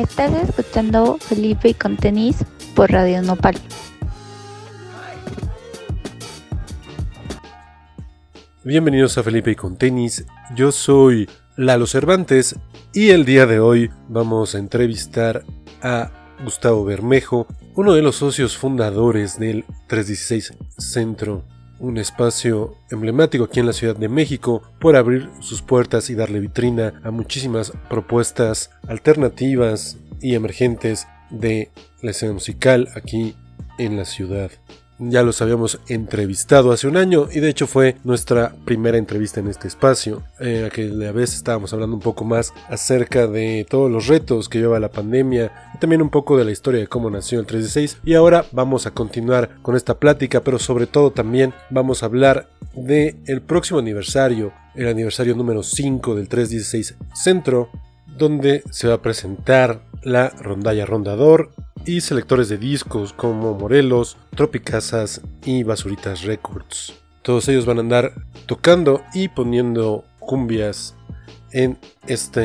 Estás escuchando Felipe y con tenis por Radio Nopal. Bienvenidos a Felipe y con tenis. Yo soy Lalo Cervantes y el día de hoy vamos a entrevistar a Gustavo Bermejo, uno de los socios fundadores del 316 Centro un espacio emblemático aquí en la Ciudad de México por abrir sus puertas y darle vitrina a muchísimas propuestas alternativas y emergentes de la escena musical aquí en la ciudad ya los habíamos entrevistado hace un año y de hecho fue nuestra primera entrevista en este espacio. Eh, aquella vez estábamos hablando un poco más acerca de todos los retos que lleva la pandemia y también un poco de la historia de cómo nació el 316 y ahora vamos a continuar con esta plática pero sobre todo también vamos a hablar de el próximo aniversario, el aniversario número 5 del 316 Centro donde se va a presentar la rondalla rondador y selectores de discos como Morelos, Tropicasas y Basuritas Records. Todos ellos van a andar tocando y poniendo cumbias en esta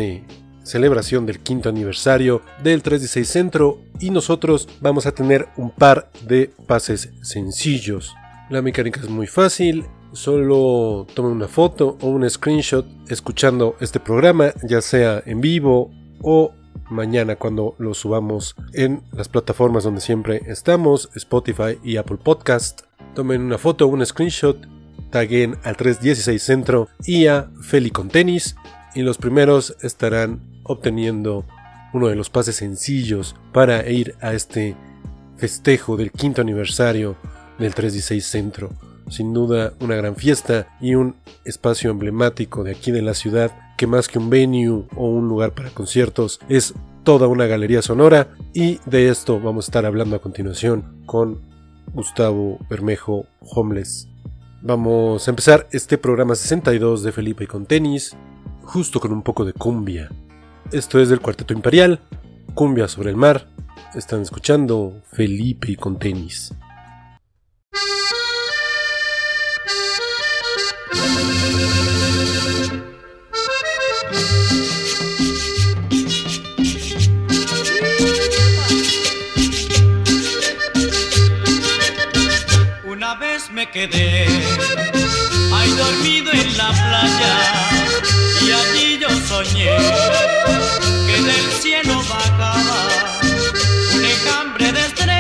celebración del quinto aniversario del 316 Centro y nosotros vamos a tener un par de pases sencillos. La mecánica es muy fácil, solo tomen una foto o un screenshot escuchando este programa, ya sea en vivo o mañana cuando lo subamos en las plataformas donde siempre estamos, Spotify y Apple Podcast. Tomen una foto o un screenshot, taguen al 316 Centro y a Feli con tenis y los primeros estarán obteniendo uno de los pases sencillos para ir a este festejo del quinto aniversario del 316 Centro. Sin duda una gran fiesta y un espacio emblemático de aquí de la ciudad que más que un venue o un lugar para conciertos es toda una galería sonora y de esto vamos a estar hablando a continuación con Gustavo Bermejo Homeless. Vamos a empezar este programa 62 de Felipe con tenis, justo con un poco de cumbia. Esto es del Cuarteto Imperial, Cumbia sobre el mar. Están escuchando Felipe con tenis. Me quedé, ahí dormido en la playa, y allí yo soñé que del cielo bajaba un enjambre de estrellas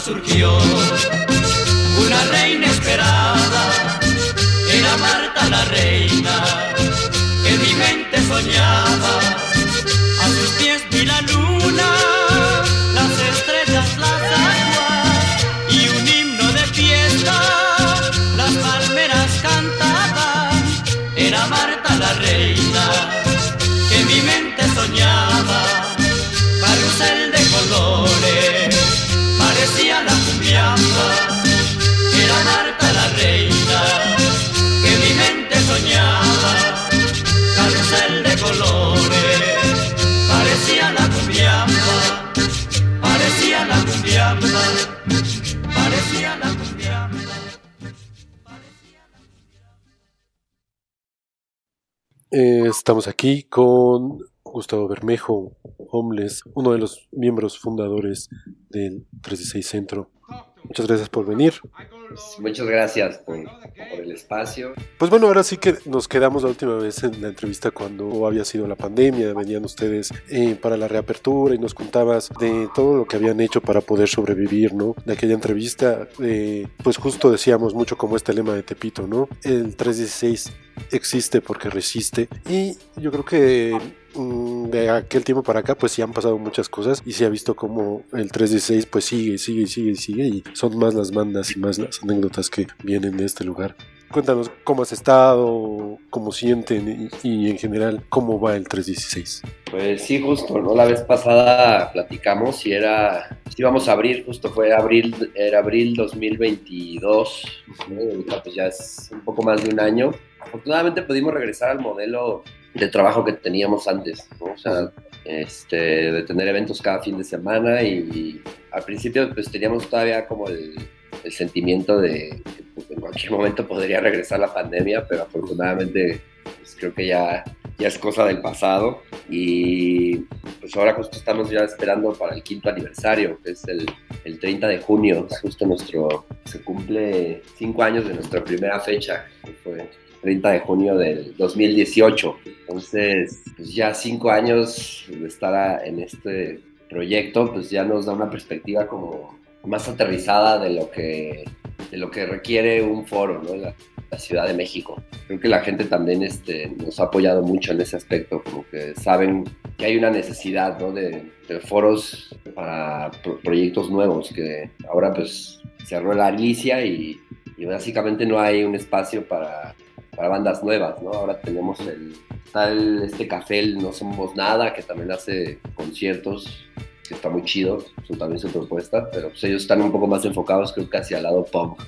surgió. Una reina esperada, estamos aquí con Gustavo Bermejo, Homeless, uno de los miembros fundadores del 316 Centro. Muchas gracias por venir. Pues, muchas gracias por, por, el espacio. Pues bueno, ahora sí que nos quedamos la última vez en la entrevista cuando había sido la pandemia, venían ustedes eh, para la reapertura y nos contabas de todo lo que habían hecho para poder sobrevivir, ¿no? De aquella entrevista, eh, pues justo decíamos mucho como este lema de Tepito, ¿no? El 316 existe porque resiste y yo creo que mm, de aquel tiempo para acá pues sí han pasado muchas cosas y se ha visto como el 316 pues sigue, sigue, sigue, sigue y son más las bandas y más las anécdotas que vienen de este lugar. Cuéntanos cómo has estado, cómo sienten y, y en general cómo va el 316. Pues sí, justo, ¿no? La vez pasada platicamos y era, íbamos a abrir, justo fue abril, era abril 2022, ¿no? pues ya es un poco más de un año. Afortunadamente pudimos regresar al modelo de trabajo que teníamos antes, ¿no? O sea, este, de tener eventos cada fin de semana y, y al principio pues teníamos todavía como el, el sentimiento de que en cualquier momento podría regresar la pandemia, pero afortunadamente pues, creo que ya, ya es cosa del pasado y pues ahora justo estamos ya esperando para el quinto aniversario, que es el, el 30 de junio, es justo nuestro, se cumple cinco años de nuestra primera fecha, que fue 30 de junio del 2018. Entonces, pues ya cinco años de estar en este proyecto, pues ya nos da una perspectiva como más aterrizada de lo que, de lo que requiere un foro, ¿no? La, la Ciudad de México. Creo que la gente también este, nos ha apoyado mucho en ese aspecto, como que saben que hay una necesidad ¿no? de, de, foros para pro proyectos nuevos, que ahora pues cerró la Alicia y, y básicamente no hay un espacio para, para bandas nuevas, ¿no? Ahora tenemos el, tal este café, el No Somos Nada, que también hace conciertos que está muy chido, eso también su propuesta, pero pues ellos están un poco más enfocados creo que hacia el lado punk.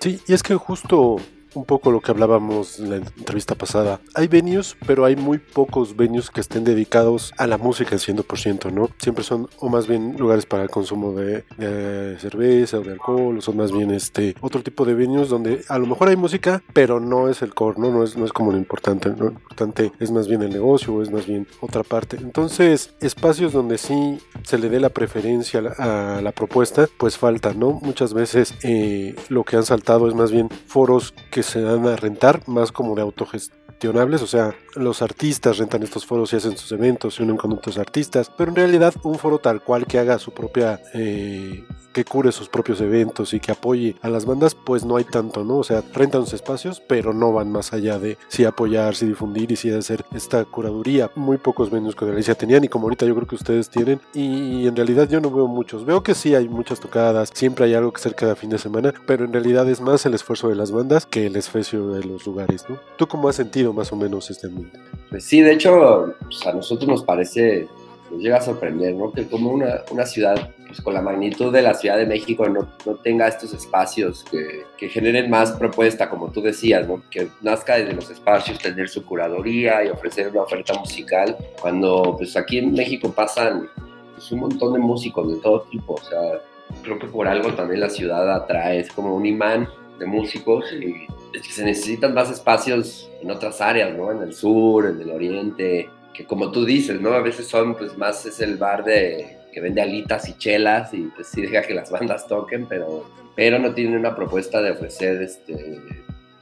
Sí, y es que justo un poco lo que hablábamos en la entrevista pasada. Hay venues, pero hay muy pocos venues que estén dedicados a la música al 100%, ¿no? Siempre son o más bien lugares para el consumo de, de, cerveza o de alcohol, o son más bien este otro tipo de venues donde a lo mejor hay música, pero no es el core, ¿no? No es, no es como lo importante, ¿no? Lo importante es más bien el negocio es más bien otra parte. Entonces, espacios donde sí se le dé la preferencia a la, a la propuesta, pues falta, ¿no? Muchas veces eh, lo que han saltado es más bien foros que se dan a rentar, más como de autogestionables, o sea, los artistas rentan estos foros y hacen sus eventos, se unen con otros artistas, pero en realidad un foro tal cual que haga su propia... Eh, que cure sus propios eventos y que apoye a las bandas, pues no hay tanto, ¿no? O sea, rentan los espacios, pero no van más allá de si apoyar, si difundir y si hacer esta curaduría. Muy pocos venues con Alicia tenían y como ahorita yo creo que ustedes tienen y en realidad yo no veo muchos. Veo que sí hay muchas tocadas, siempre hay algo que hacer cada fin de semana, pero en realidad es más el esfuerzo de las bandas que el esfuerzo de los lugares, ¿no? ¿Tú cómo has sentido más o menos este ambiente? Pues sí, de hecho, pues a nosotros nos parece nos llega a sorprender, ¿no? Que como una, una ciudad pues, con la magnitud de la Ciudad de México no, no tenga estos espacios que, que, generen más propuesta, como tú decías, ¿no? Que nazca desde los espacios, tener su curaduría y ofrecer una oferta musical, cuando pues aquí en México pasan pues, un montón de músicos de todo tipo, o sea, creo que por algo también la ciudad atrae, es como un imán de músicos y es que se necesitan más espacios en otras áreas, ¿no? En el sur, en el oriente, que como tú dices, ¿no? A veces son, pues más es el bar de que vende alitas y chelas y pues sí deja que las bandas toquen, pero, pero no tiene una propuesta de ofrecer, este,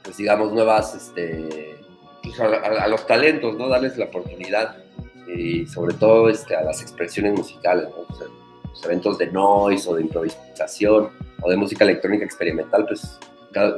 pues digamos, nuevas, este, pues a, los talentos, ¿no? Darles la oportunidad y sobre todo este, a las expresiones musicales, los eventos de noise o de improvisación o de música electrónica experimental, pues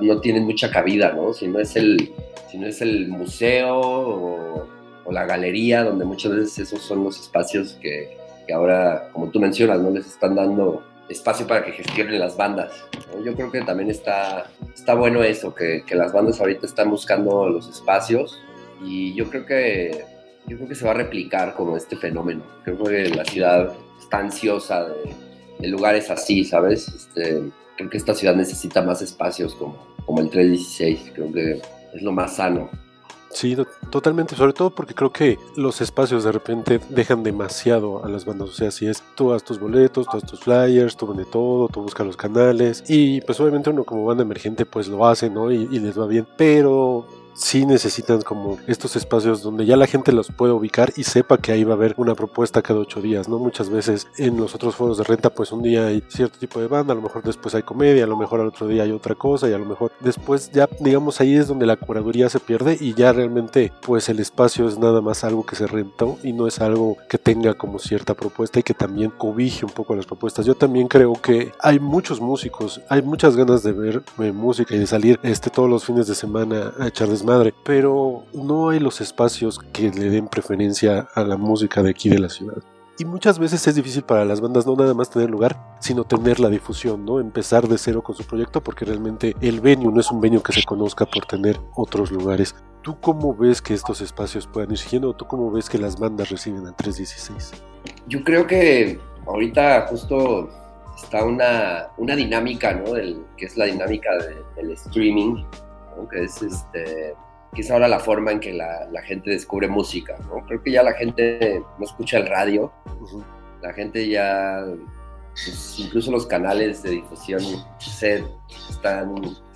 no tienen mucha cabida, ¿no? Si no es el, si no es el museo o o la galería, donde muchas veces esos son los espacios que, que, ahora, como tú mencionas, no les están dando espacio para que gestionen las bandas. ¿no? Yo creo que también está, está bueno eso, que, que, las bandas ahorita están buscando los espacios y yo creo que yo creo que se va a replicar como este fenómeno. Creo que la ciudad está ansiosa de, de lugares así, ¿sabes? Este, creo que esta ciudad necesita más espacios como, como el 316, creo que es lo más sano. Sí, totalmente, sobre todo porque creo que los espacios de repente dejan demasiado a las bandas, o sea, si es tú haz tus boletos, tú haz tus flyers, tú vende todo, tú busca los canales y pues obviamente uno como banda emergente pues lo hace, ¿no? y les va bien, pero sí necesitan como estos espacios donde ya la gente los puede ubicar y sepa que ahí va a haber una propuesta cada ocho días, ¿no? Muchas veces en los otros foros de renta, pues un día hay cierto tipo de banda, a lo mejor después hay comedia, a lo mejor al otro día hay otra cosa y a lo mejor después ya, digamos, ahí es donde la curaduría se pierde y ya realmente, pues el espacio es nada más algo que se rentó y no es algo que tenga como cierta propuesta y que también cobije un poco las propuestas. Yo también creo que hay muchos músicos, hay muchas ganas de ver eh, música y de salir este, todos los fines de semana a echar madre, pero no hay los espacios que le den preferencia a la música de aquí de la ciudad. Y muchas veces es difícil para las bandas no nada más tener lugar, sino tener la difusión, ¿no? Empezar de cero con su proyecto porque realmente el venue no es un venue que se conozca por tener otros lugares. ¿Tú cómo ves que estos espacios puedan ir siguiendo tú cómo ves que las bandas reciben al 316? Yo creo que ahorita justo está una, una dinámica, ¿no? Del, que es la dinámica del streaming, que es este que es ahora la forma en que la, gente descubre música, ¿no? Creo que ya la gente no escucha el radio, la gente ya, pues, incluso los canales de difusión se están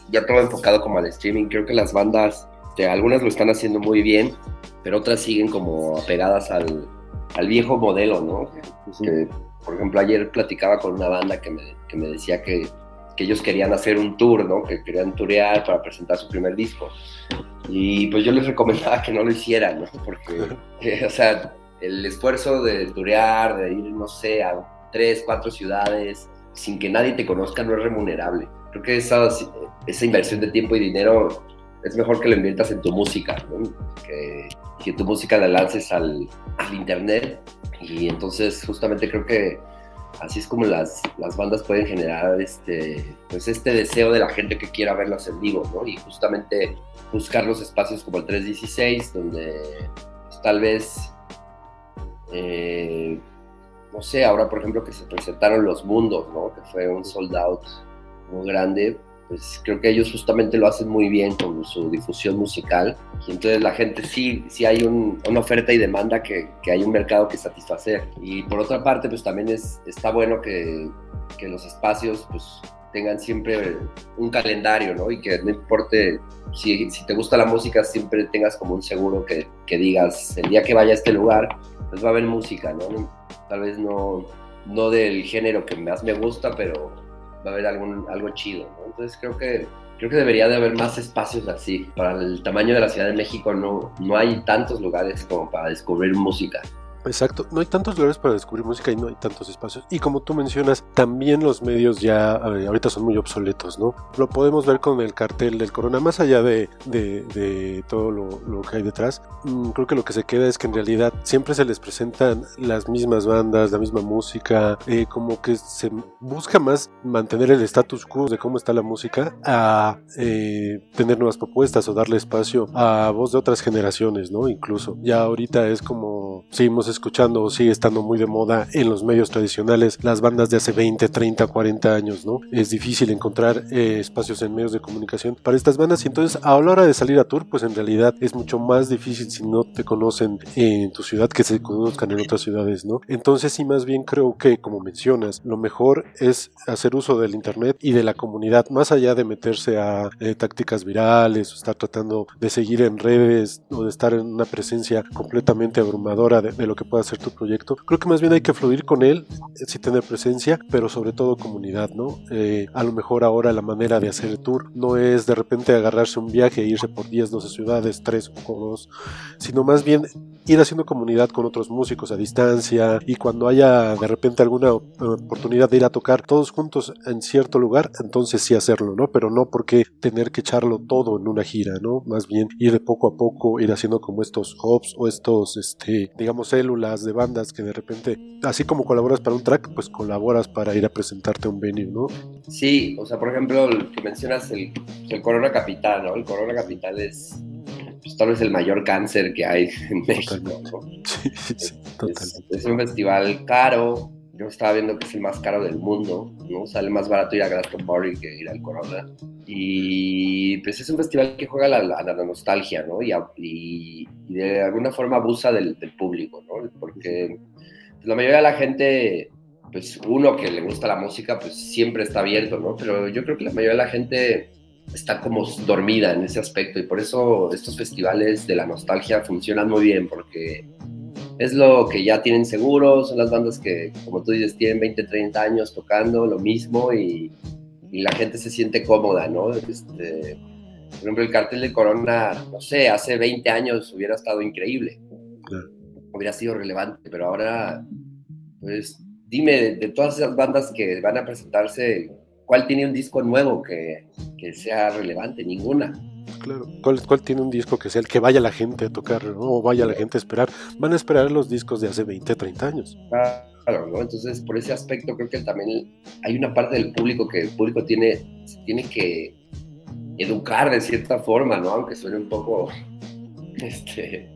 ya todo enfocado como al streaming. Creo que las bandas, algunas lo están haciendo muy bien, pero otras siguen como apegadas al, viejo modelo, ¿no? por ejemplo, ayer platicaba con una banda que me, que me decía que que ellos querían hacer un tour, ¿no? Que querían turear para presentar su primer disco. Y pues yo les recomendaba que no lo hicieran, ¿no? Porque, eh, o sea, el esfuerzo de turear, de ir, no sé, a tres, cuatro ciudades, sin que nadie te conozca, no es remunerable. Creo que esa, esa inversión de tiempo y dinero es mejor que lo inviertas en tu música, ¿no? que, que tu música la lances al, al internet. Y entonces justamente creo que así es como las, las bandas pueden generar este, pues este deseo de la gente que quiera verlas en vivo, ¿no? Y justamente buscar los espacios como el 316, donde pues, tal vez, eh, no sé, ahora por ejemplo que se presentaron Los Mundos, ¿no? Que fue un sold out muy grande, pues creo que ellos justamente lo hacen muy bien con su difusión musical y entonces la gente sí, sí hay una oferta y demanda que, que, hay un mercado que satisfacer y por otra parte pues también es, está bueno que, que los espacios pues tengan siempre un calendario, ¿no? Y que no importe si, si, te gusta la música, siempre tengas como un seguro que, que, digas, el día que vaya a este lugar, pues va a haber música, ¿no? Tal vez no, no del género que más me gusta, pero va a haber algún, algo chido, ¿no? Entonces creo que, creo que debería de haber más espacios así. Para el tamaño de la Ciudad de México no, no hay tantos lugares como para descubrir música. Exacto, no hay tantos lugares para descubrir música y no hay tantos espacios. Y como tú mencionas, también los medios ya ahorita son muy obsoletos, ¿no? Lo podemos ver con el cartel del Corona, más allá de, de, todo lo, que hay detrás. Mm, creo que lo que se queda es que en realidad siempre se les presentan las mismas bandas, la misma música, eh, como que se busca más mantener el status quo de cómo está la música a eh, tener nuevas propuestas o darle espacio a voz de otras generaciones, ¿no? Incluso ya ahorita es como seguimos escuchando o sigue estando muy de moda en los medios tradicionales las bandas de hace 20, 30, 40 años, ¿no? Es difícil encontrar eh, espacios en medios de comunicación para estas bandas y entonces a la hora de salir a tour, pues en realidad es mucho más difícil si no te conocen en tu ciudad que se conozcan en otras ciudades, ¿no? Entonces sí, más bien creo que, como mencionas, lo mejor es hacer uso del Internet y de la comunidad, más allá de meterse a eh, tácticas virales o estar tratando de seguir en redes o de estar en una presencia completamente abrumadora de, de lo que pueda ser tu proyecto. Creo que más bien hay que fluir con él, eh, sí tener presencia, pero sobre todo comunidad, ¿no? Eh, a lo mejor ahora la manera de hacer el tour no es de repente agarrarse un viaje e irse por 10, 12 ciudades, 3 o 2, sino más bien ir haciendo comunidad con otros músicos a distancia y cuando haya de repente alguna oportunidad de ir a tocar todos juntos en cierto lugar, entonces sí hacerlo, ¿no? Pero no porque tener que echarlo todo en una gira, ¿no? Más bien ir de poco a poco, ir haciendo como estos hubs o estos, este, digamos, células de bandas que de repente, así como colaboras para un track, pues colaboras para ir a presentarte a un venue, ¿no? Sí, o sea, por ejemplo, el que mencionas el, el Corona Capital, ¿no? El Corona Capital es pues, tal vez el mayor cáncer que hay en México. Sí, sí, es, es, un festival caro, yo estaba viendo que es el más caro del mundo, ¿no? Sale más barato ir a Glastonbury que ir al Corona. Y pues es un festival que juega a la, nostalgia, ¿no? Y, de alguna forma abusa del, del público, ¿no? Porque pues, la mayoría de la gente, pues uno que le gusta la música, pues siempre está abierto, ¿no? Pero yo creo que la mayoría de la gente está como dormida en ese aspecto y por eso estos festivales de la nostalgia funcionan muy bien porque es lo que ya tienen seguro, son las bandas que, como tú dices, tienen 20, 30 años tocando lo mismo y, y la gente se siente cómoda, ¿no? Este, por ejemplo, el cartel de Corona, no sé, hace 20 años hubiera estado increíble, Claro. hubiera sido relevante, pero ahora, pues dime, de, de todas esas bandas que van a presentarse, ¿cuál tiene un disco nuevo que, que sea relevante? Ninguna. Claro. ¿Cuál, ¿Cuál tiene un disco que sea el que vaya la gente a tocar ¿no? o vaya la gente a esperar? Van a esperar los discos de hace 20, 30 años. Claro, ¿no? Entonces, por ese aspecto, creo que también hay una parte del público que el público tiene, se tiene que educar de cierta forma, ¿no? Aunque suene un poco este,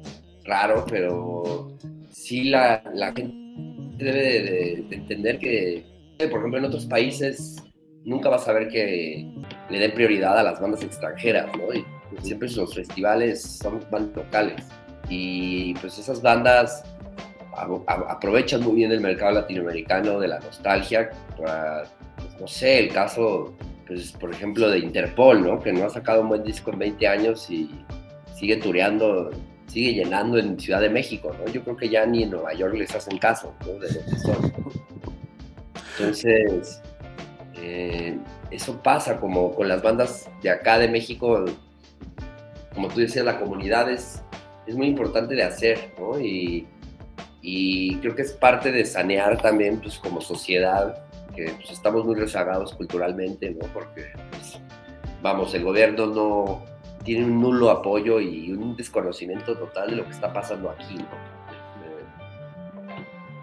raro, pero sí la, la gente debe de, de- de entender que, por ejemplo, en otros países nunca vas a ver que le den prioridad a las bandas extranjeras, ¿no? Y siempre los festivales son bandas locales. Y pues esas bandas a- a- aprovechan muy bien el mercado latinoamericano de la nostalgia para, pues, no sé, el caso, pues, por ejemplo, de Interpol, ¿no? Que no ha sacado un buen disco en 20 años y sigue tureando, sigue llenando en Ciudad de México, ¿no? Yo creo que ya ni en Nueva York les hacen caso, ¿no? De lo que son. Entonces, eh, eso pasa como con las bandas de acá de México, como tú decías, la comunidad es, es muy importante de hacer, ¿no? Y, creo que es parte de sanear también, pues como sociedad, que pues, estamos muy rezagados culturalmente, ¿no? Porque, pues, vamos, el gobierno no tiene un nulo apoyo y un desconocimiento total de lo que está pasando aquí, ¿no?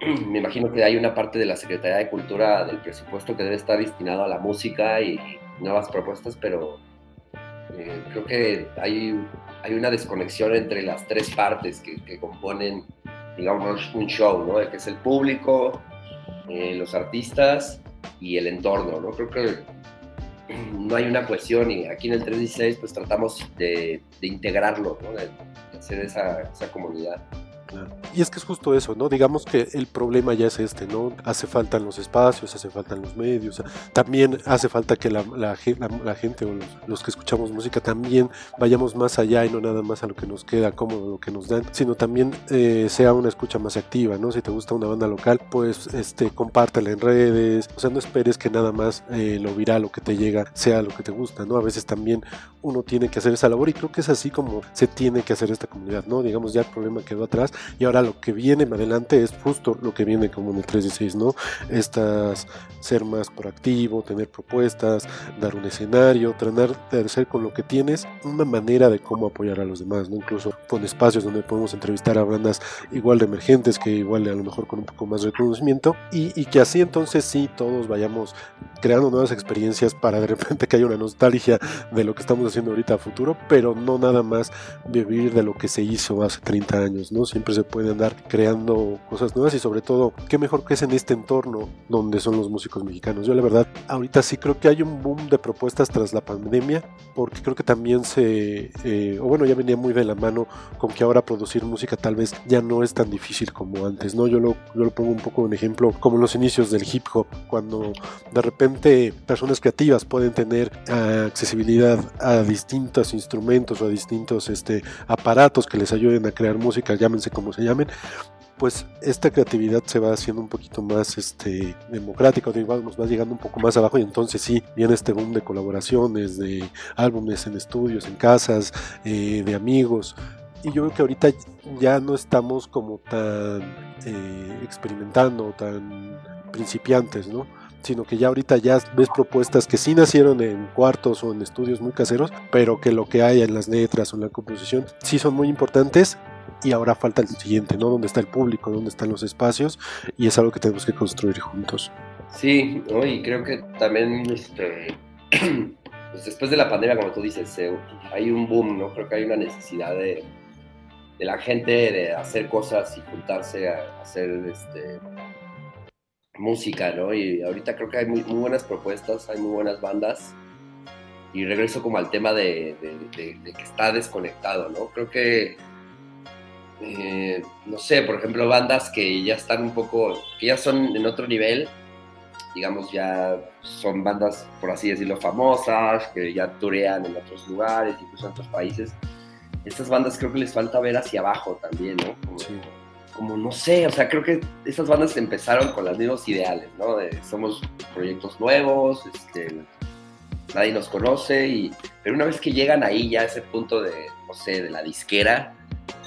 Me imagino que hay una parte de la Secretaría de Cultura del presupuesto que debe estar destinado a la música y nuevas propuestas, pero eh, creo que hay, hay una desconexión entre las tres partes que, que componen digamos, un show, ¿no? Que es el público, eh, los artistas y el entorno, ¿no? Creo que no hay una cohesión y aquí en el 316 pues tratamos de, de integrarlo, ¿no? De, de hacer esa, esa comunidad. Y es que es justo eso, ¿no? Digamos que el problema ya es este, ¿no? Hace falta los espacios, hace falta los medios, también hace falta que la, la, la, la gente o los, los, que escuchamos música también vayamos más allá y no nada más a lo que nos queda cómodo, lo que nos dan, sino también eh, sea una escucha más activa, ¿no? Si te gusta una banda local, pues este, compártela en redes, o sea, no esperes que nada más eh, lo viral, lo que te llega, sea lo que te gusta, ¿no? A veces también uno tiene que hacer esa labor y creo que es así como se tiene que hacer esta comunidad, ¿no? Digamos, ya el problema quedó atrás y ahora lo que viene adelante es justo lo que viene como en el 316, ¿no? Estas, ser más proactivo, tener propuestas, dar un escenario, tratar de hacer con lo que tienes una manera de cómo apoyar a los demás, ¿no? Incluso con espacios donde podemos entrevistar a bandas igual de emergentes, que igual a lo mejor con un poco más de reconocimiento y, y que así entonces sí todos vayamos creando nuevas experiencias para de repente que haya una nostalgia de lo que estamos haciendo ahorita a futuro, pero no nada más vivir de lo que se hizo hace 30 años, ¿no? Siempre se puede andar creando cosas nuevas y sobre todo, qué mejor que es en este entorno donde son los músicos mexicanos. Yo la verdad, ahorita sí creo que hay un boom de propuestas tras la pandemia, porque creo que también se, eh, o bueno, ya venía muy de la mano con que ahora producir música tal vez ya no es tan difícil como antes, ¿no? Yo lo, yo lo pongo un poco en ejemplo como en los inicios del hip hop, cuando de repente personas creativas pueden tener uh, accesibilidad a distintos instrumentos o a distintos este, aparatos que les ayuden a crear música, llámense como se llamen, pues esta creatividad se va haciendo un poquito más este, democrática, nos va llegando un poco más abajo y entonces sí viene este boom de colaboraciones, de álbumes en estudios, en casas, eh, de amigos. Y yo creo que ahorita ya no estamos como tan eh, experimentando, tan principiantes, ¿no? sino que ya ahorita ya ves propuestas que sí nacieron en cuartos o en estudios muy caseros, pero que lo que hay en las letras o en la composición sí son muy importantes y ahora falta el siguiente, ¿no? ¿Dónde está el público? ¿Dónde están los espacios? Y es algo que tenemos que construir juntos. Sí, ¿no? y creo que también este, pues después de la pandemia, como tú dices, hay un boom, ¿no? Creo que hay una necesidad de, de la gente de hacer cosas y juntarse a hacer este, música, ¿no? Y ahorita creo que hay muy, buenas propuestas, hay muy buenas bandas. Y regreso como al tema de que está desconectado, ¿no? Creo que, eh, no sé, por ejemplo, bandas que ya están un poco, que ya son en otro nivel, digamos, ya son bandas, por así decirlo, famosas, que ya turean en otros lugares, incluso en otros países. Estas bandas creo que les falta ver hacia abajo también, ¿no? Como, Sí. como no sé, o sea, creo que esas bandas empezaron con los mismos ideales, ¿no? De somos proyectos nuevos, este, nadie nos conoce, y, pero una vez que llegan ahí ya a ese punto de, no sé, de la disquera,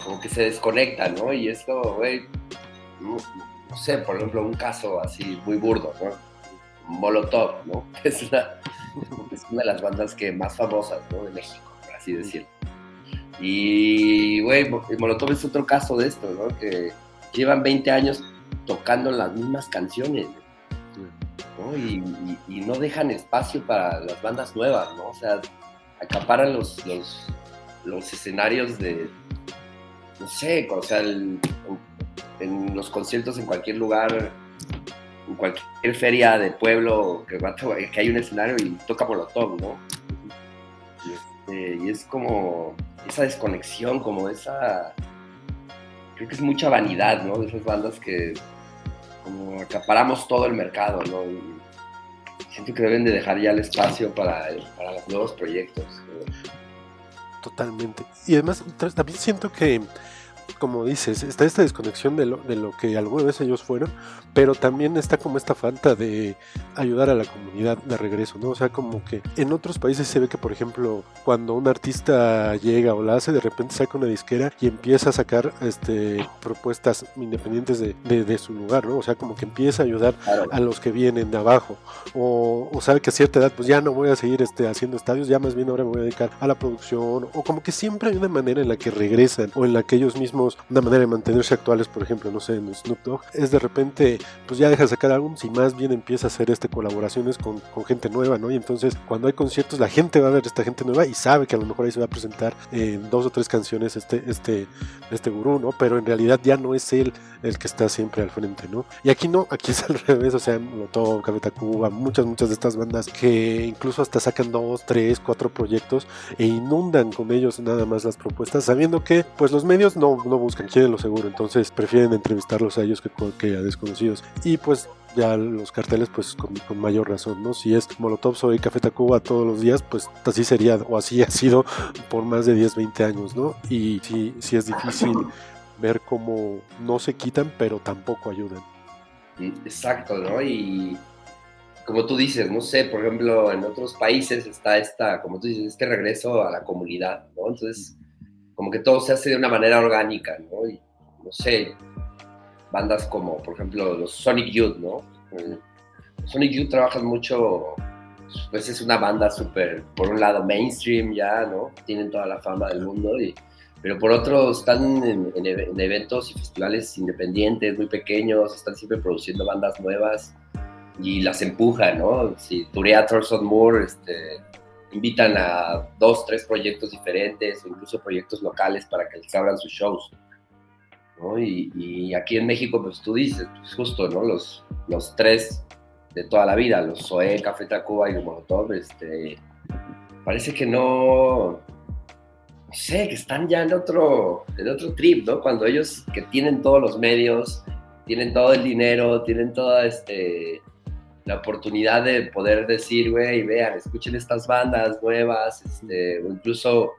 como que se desconectan, ¿no? Y esto, güey, no, sé, por ejemplo, un caso así muy burdo, ¿no? Molotov, ¿no? Es una, es una de las bandas que más famosas, ¿no? De México, por así decirlo. Y, güey, Mo- Molotov es otro caso de esto, ¿no? Que llevan 20 años tocando las mismas canciones, ¿no? Y, y- y no dejan espacio para las bandas nuevas, ¿no? O sea, acaparan los, los, los escenarios de, no sé, o sea, en los conciertos en cualquier lugar, en cualquier feria de pueblo que, que hay un escenario y toca Molotov, ¿no? Y, este, y es como esa desconexión, como esa... Creo que es mucha vanidad, ¿no? De esas bandas que como acaparamos todo el mercado, ¿no? Siento que deben de dejar ya el espacio para, los nuevos proyectos. Totalmente. Y además también siento que, como dices, está esta desconexión de lo, de lo que alguna vez ellos fueron, pero también está como esta falta de ayudar a la comunidad de regreso, ¿no? O sea, como que en otros países se ve que, por ejemplo, cuando un artista llega o la hace, de repente saca una disquera y empieza a sacar este, propuestas independientes de, de- de su lugar, ¿no? O sea, como que empieza a ayudar a los que vienen de abajo o, o sabe que a cierta edad pues ya no voy a seguir este, haciendo estadios, ya más bien ahora me voy a dedicar a la producción o como que siempre hay una manera en la que regresan o en la que ellos mismos, una manera de mantenerse actuales, por ejemplo, no sé, en Snoop Dogg, es de repente pues ya deja de sacar álbumes y más bien empieza a hacer este colaboraciones con, gente nueva, ¿no? Y entonces cuando hay conciertos la gente va a ver esta gente nueva y sabe que a lo mejor ahí se va a presentar en dos o tres canciones este, este, este gurú, ¿no? Pero en realidad ya no es él el que está siempre al frente, ¿no? Y aquí no, aquí es al revés, o sea, Molotov, Café Tacuba, muchas, muchas de estas bandas que incluso hasta sacan dos, tres, cuatro proyectos e inundan con ellos nada más las propuestas, sabiendo que pues los medios no buscan, quieren lo seguro, entonces prefieren entrevistarlos a ellos que, a desconocidos. Y pues ya los carteles pues con, con mayor razón, ¿no? Si es Molotov soy Café Tacuba todos los días, pues así sería o así ha sido por más de 10, 20 años, ¿no? Y sí, sí es difícil ver cómo no se quitan, pero tampoco ayudan. Exacto, ¿no? Y como tú dices, no sé, por ejemplo, en otros países está esta, como tú dices, este regreso a la comunidad, ¿no? Entonces, como que todo se hace de una manera orgánica, ¿no? No sé, bandas como, por ejemplo, los Sonic Youth, ¿no? Eh, Sonic Youth trabajan mucho, pues es una banda súper, por un lado, mainstream ya, ¿no? Tienen toda la fama del mundo y pero por otro están en, en eventos y festivales independientes, muy pequeños, están siempre produciendo bandas nuevas y las empujan, ¿no? Si turea Thorson Moore, este, invitan a dos, tres proyectos diferentes o incluso proyectos locales para que les abran sus shows, ¿no? Y, aquí en México, pues tú dices, pues justo, ¿no? Los, los tres de toda la vida, los Zoé, Café Tacuba y Molotov, este, parece que no, no sé, que están ya en otro, en otro trip, ¿no? Cuando ellos que tienen todos los medios, tienen todo el dinero, tienen toda este, la oportunidad de poder decir, güey, vean, escuchen estas bandas nuevas, este, o incluso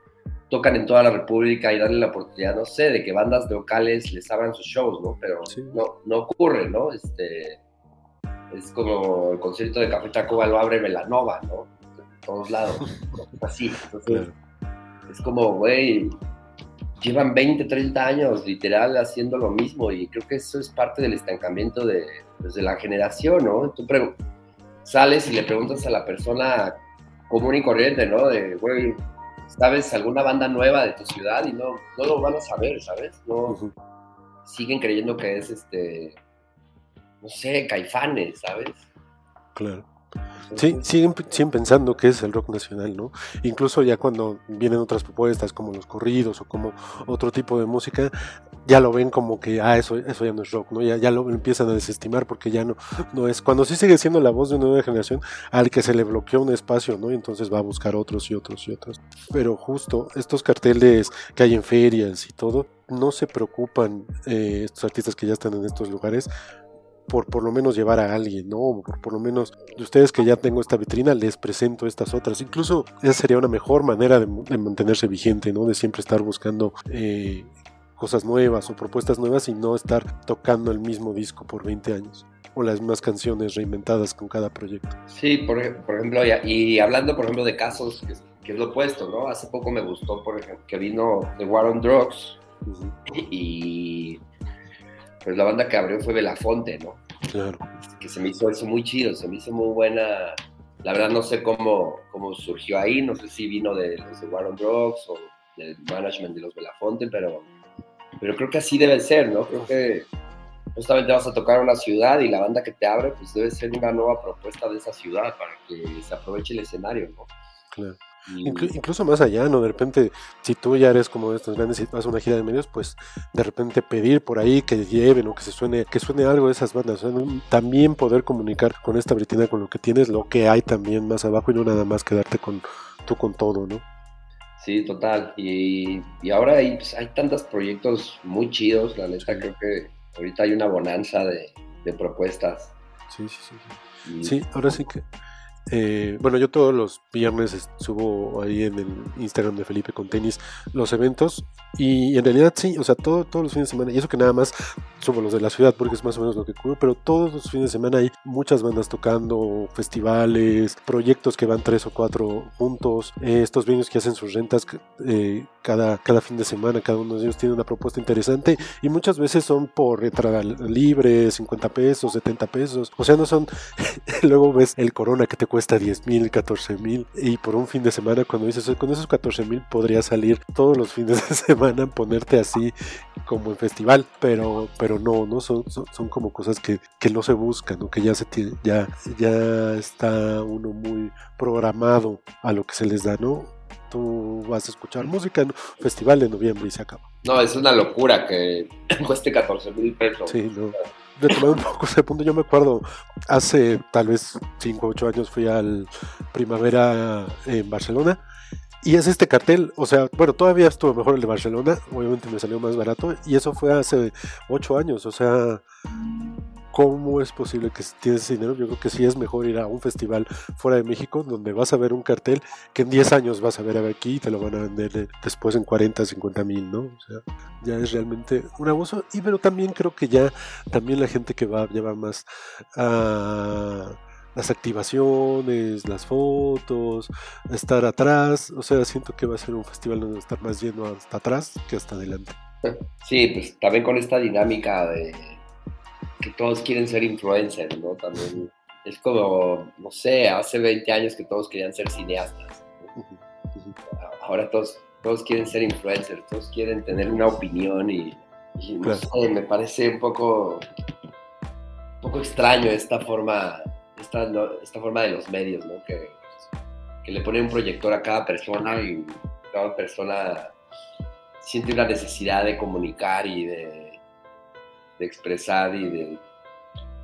tocan en toda la República y darle la oportunidad, no sé, de que bandas locales les abran sus shows, ¿no? Pero Sí. no, no ocurre, ¿no? Este, es como el concierto de Café Tacuba lo abre Velanova, ¿no? En todos lados, así. Entonces, es como, güey, llevan 20, 30 años literal haciendo lo mismo y creo que eso es parte del estancamiento de, pues, de la generación, ¿no? Tú sales y le preguntas a la persona común y corriente, ¿no? De, güey, ¿sabes alguna banda nueva de tu ciudad? Y no, no lo van a saber, ¿sabes? No, siguen creyendo que es, este, no sé, caifanes, ¿sabes? Claro. Sí, siguen, siguen pensando que es el rock nacional, ¿no? Incluso ya cuando vienen otras propuestas como los corridos o como otro tipo de música, ya lo ven como que, ah, eso, eso ya no es rock, ¿no? Ya, ya lo empiezan a desestimar porque ya no, no es. Cuando sí sigue siendo la voz de una nueva generación, al que se le bloqueó un espacio, ¿no? Y entonces va a buscar otros y otros y otros. Pero justo estos carteles que hay en ferias y todo, no se preocupan eh, estos artistas que ya están en estos lugares por por lo menos llevar a alguien, ¿no? Por, por lo menos de ustedes que ya tengo esta vitrina, les presento estas otras. Incluso esa sería una mejor manera de, mantenerse vigente, ¿no? De siempre estar buscando eh, cosas nuevas o propuestas nuevas y no estar tocando el mismo disco por 20 años o las mismas canciones reinventadas con cada proyecto. Sí, por, por ejemplo, y, hablando, por ejemplo, de casos que, es- que es lo opuesto, ¿no? Hace poco me gustó, por ejemplo, que vino The War on Drugs Ujú, y pues la banda que abrió fue Belafonte, ¿no? Claro. que se me hizo eso muy chido, se me hizo muy buena. La verdad no sé cómo, cómo surgió ahí, no sé si vino de los de War on Drugs o del management de los Belafonte, pero, pero creo que así debe ser, ¿no? Creo que justamente vas a tocar una ciudad y la banda que te abre, pues debe ser una nueva propuesta de esa ciudad para que se aproveche el escenario, ¿no? Claro. Inclu- incluso más allá, ¿no? De repente, si tú ya eres como de estos grandes y vas a una gira de medios, pues de repente pedir por ahí que lleven o que se suene, que suene algo de esas bandas. O sea, ¿no? también poder comunicar con esta britina, con lo que tienes, lo que hay también más abajo y no nada más quedarte con tú con todo, ¿no? Sí, total. Y, y ahora hay, pues, hay tantos proyectos muy chidos, la neta creo que ahorita hay una bonanza de, de propuestas. Sí, sí, sí. sí. Ahora sí que. Eh, bueno, yo todos los viernes es- subo ahí en el Instagram de Felipe con tenis los eventos y en realidad sí, o sea, todo, todos los fines de semana, y eso que nada más subo los de la ciudad porque es más o menos lo que cubro, pero todos los fines de semana hay muchas bandas tocando, festivales, proyectos que van tres o cuatro juntos, eh, estos venues que hacen sus rentas eh, cada, cada fin de semana, cada uno de ellos tiene una propuesta interesante y muchas veces son por entrada libre, 50 pesos, 70 pesos, o sea, no son luego ves el corona que te cuesta 10 mil, 14 mil y por un fin de semana cuando dices "Oye, con esos 14 mil podría salir todos los fines de semana ponerte así como en festival pero pero no no son, son, son como cosas que, que no se buscan ¿no? que ya se tiene, ya ya está uno muy programado a lo que se les da no tú vas a escuchar música en un festival de noviembre y se acaba No, es una locura que cueste 14 mil pesos. Sí, no. Retomando un poco ese punto, yo me acuerdo hace tal vez 5 o 8 años fui al Primavera en Barcelona y es este cartel, o sea, bueno, todavía estuvo mejor el de Barcelona, obviamente me salió más barato y eso fue hace 8 años, o sea, ¿cómo es posible que si tienes dinero? Yo creo que sí es mejor ir a un festival fuera de México donde vas a ver un cartel que en 10 años vas a ver aquí y te lo van a vender después en 40, 50 mil, ¿no? O sea, ya es realmente un abuso y pero también creo que ya también la gente que va lleva más a las activaciones, las fotos, estar atrás, o sea, siento que va a ser un festival donde va a estar más lleno hasta atrás que hasta adelante. Sí, pues también con esta dinámica de que todos quieren ser influencers, ¿no? También es como, no sé, hace 20 años que todos querían ser cineastas. Ahora todos, todos quieren ser influencers, todos quieren tener una opinión y, y no Claro. sé, me parece un poco, un poco extraño esta forma, esta, no- esta forma de los medios, ¿no? Que, que le ponen un proyector a cada persona y cada persona siente una necesidad de comunicar y de, de expresar y de...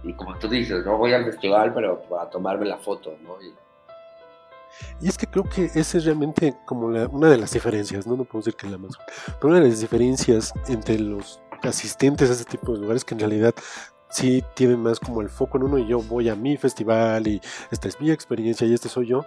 Y como tú dices, no voy al festival, pero para tomarme la foto, ¿no? Y- es que creo que esa es realmente como la- una de las diferencias, ¿no? No puedo decir que la más, pero una de las diferencias entre los asistentes a este tipo de lugares que en realidad sí tienen más como el foco en uno y yo voy a mi festival y esta es mi experiencia y este soy yo,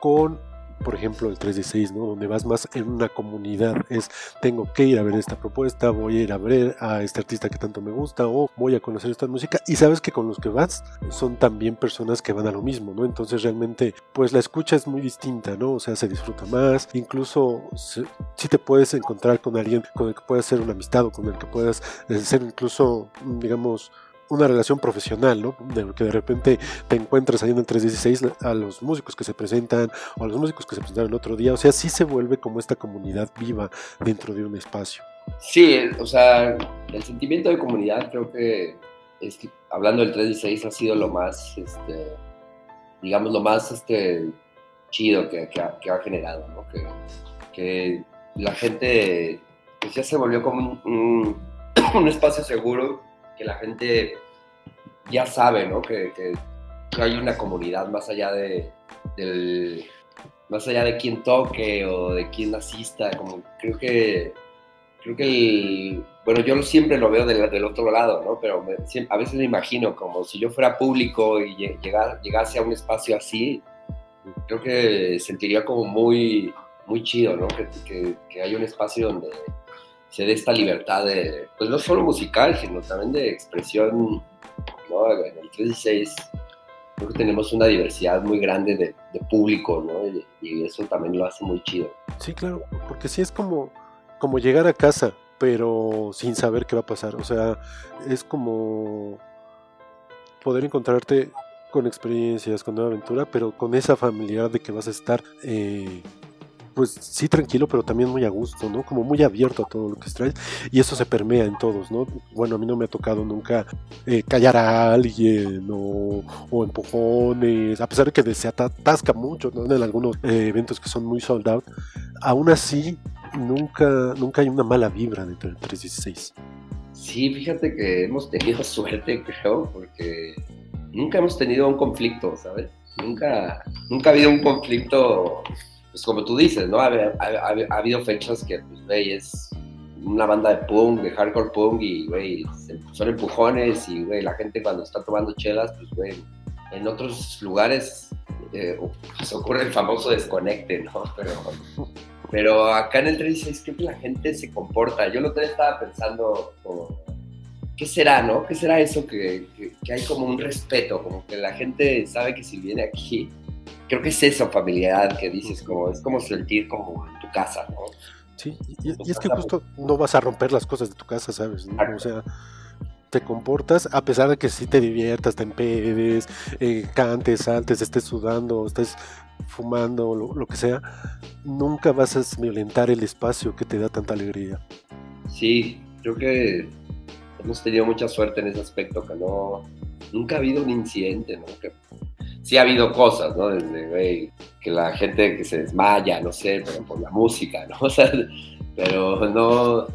con, por ejemplo, el 316, ¿no? Donde vas más en una comunidad, es tengo que ir a ver esta propuesta, voy a ir a ver a este artista que tanto me gusta o voy a conocer esta música y sabes que con los que vas son también personas que van a lo mismo, ¿no? Entonces realmente pues la escucha es muy distinta, ¿no? O sea, se disfruta más, incluso si te puedes encontrar con alguien con el que puedas hacer una amistad o con el que puedas eh, ser incluso, digamos, una relación profesional, ¿no? De que de repente te encuentras ahí en el 316 a los músicos que se presentan o a los músicos que se presentaron el otro día, o sea, sí se vuelve como esta comunidad viva dentro de un espacio. Sí, o sea, el sentimiento de comunidad creo que, es que hablando del 316 ha sido lo más, este, digamos, lo más este, chido que, ha, generado, ¿no? Que, la gente pues ya se volvió como un espacio seguro que la gente ya sabe, ¿no? Que, que hay una comunidad más allá de, del, más allá de quién toque o de quién asista, como creo que, creo que el, bueno, yo siempre lo veo del, del otro lado, ¿no? Pero me- a veces me imagino como si yo fuera público y lle- llegar, llegase a un espacio así, creo que sentiría como muy, muy chido, ¿no? Que, que, que haya un espacio donde se dé esta libertad de, pues no solo musical, sino también de expresión, ¿no? En el 316 creo que tenemos una diversidad muy grande de, público, ¿no? Y, y eso también lo hace muy chido. Sí, claro, porque sí es como, como llegar a casa, pero sin saber qué va a pasar. O sea, es como poder encontrarte con experiencias, con nueva aventura, pero con esa familiaridad de que vas a estar, eh, pues sí tranquilo, pero también muy a gusto, ¿no? Como muy abierto a todo lo que traes. Y eso se permea en todos, ¿no? Bueno, a mí no me ha tocado nunca eh, callar a alguien o, o empujones, a pesar de que se atasca mucho, ¿no? En algunos eh, eventos que son muy sold aún así nunca, nunca hay una mala vibra dentro del 316. Sí, fíjate que hemos tenido suerte, creo, porque nunca hemos tenido un conflicto, ¿sabes? Nunca, nunca ha habido un conflicto, pues como tú dices, ¿no? Ha, ha- ha- ha habido fechas que, pues, güey, es una banda de punk, de hardcore punk, y, güey, son empujones, y, güey, la gente cuando está tomando chelas, pues, güey, en otros lugares eh, pues, ocurre el famoso desconecte, ¿no? Pero, pero acá en el 36 creo que la gente se comporta. Yo el otro estaba pensando, como, ¿qué será, no? ¿Qué será eso que, que- que hay como un respeto? Como que la gente sabe que si viene aquí, creo que es eso, familiaridad, que dices, como, es como sentir como en tu casa, ¿no? Sí, y, y es que justo no vas a romper las cosas de tu casa, ¿sabes? ¿no? O sea, te comportas a pesar de que sí te diviertas, te empedes, eh, cantes, saltes, estés sudando, estés fumando, lo, lo que sea, nunca vas a violentar el espacio que te da tanta alegría. Sí, creo que hemos tenido mucha suerte en ese aspecto, que no, nunca ha habido un incidente, ¿no? Sí ha habido cosas, ¿no? Desde, que la gente que se desmaya, no sé, pero por la música, ¿no? O sea, pero no,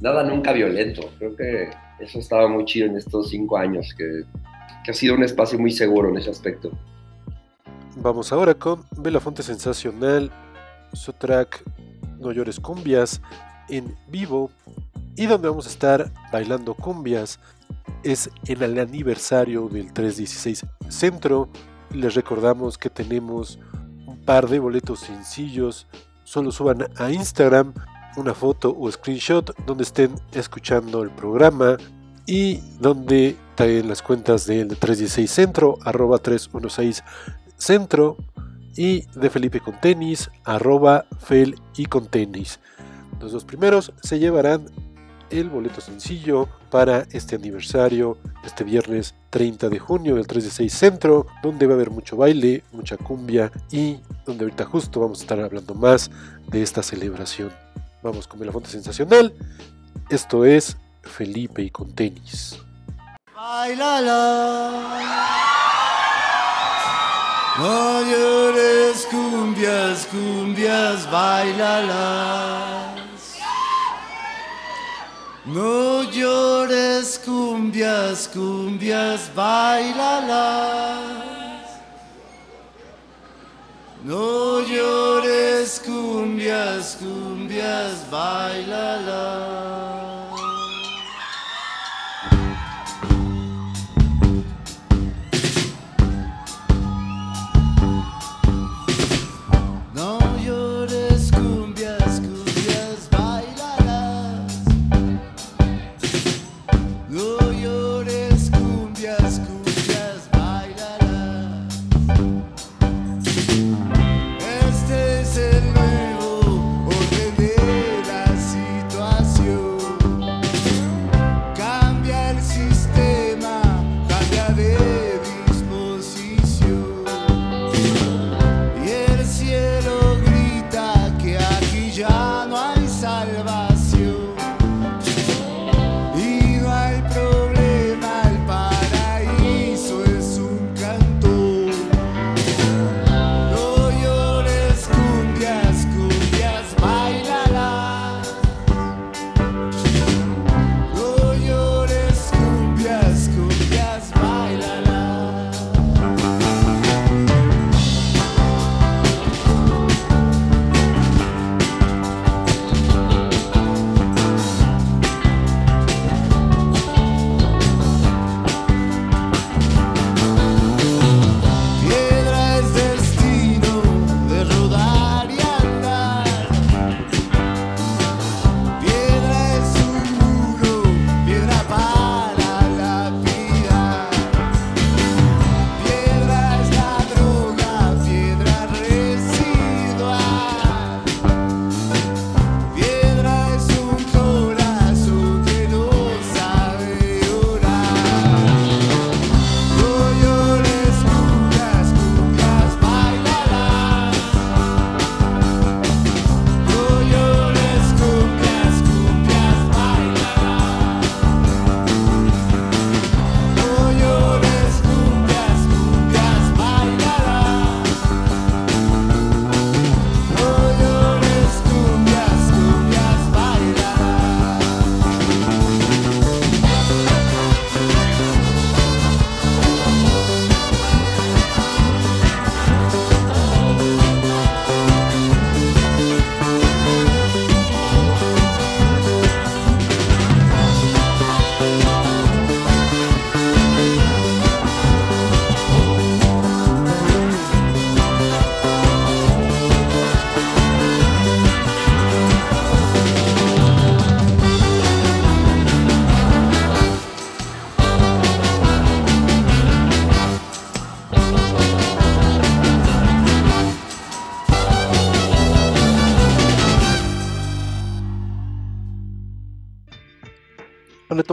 nada nunca violento. Creo que eso estaba muy chido en estos cinco años, que, que ha sido un espacio muy seguro en ese aspecto. Vamos ahora con Belafonte Sensacional, su track No llores cumbias en vivo y donde vamos a estar bailando cumbias es en el aniversario del 316 Centro. Les recordamos que tenemos un par de boletos sencillos. Solo suban a Instagram una foto o screenshot donde estén escuchando el programa y donde traen las cuentas del 316 Centro, arroba 316 Centro y de Felipe con tenis, arroba Fel y con tenis. Los dos primeros se llevarán el boleto sencillo para este aniversario, este viernes 30 de junio del 316 Centro, donde va a haber mucho baile, mucha cumbia y donde ahorita justo vamos a estar hablando más de esta celebración. Vamos con Belafonte Sensacional. Esto es Felipe y con tenis. No llores cumbias, cumbias, bailalas. No llores cumbias, cumbias, bailalas. No llores cumbias, cumbias, bailalas.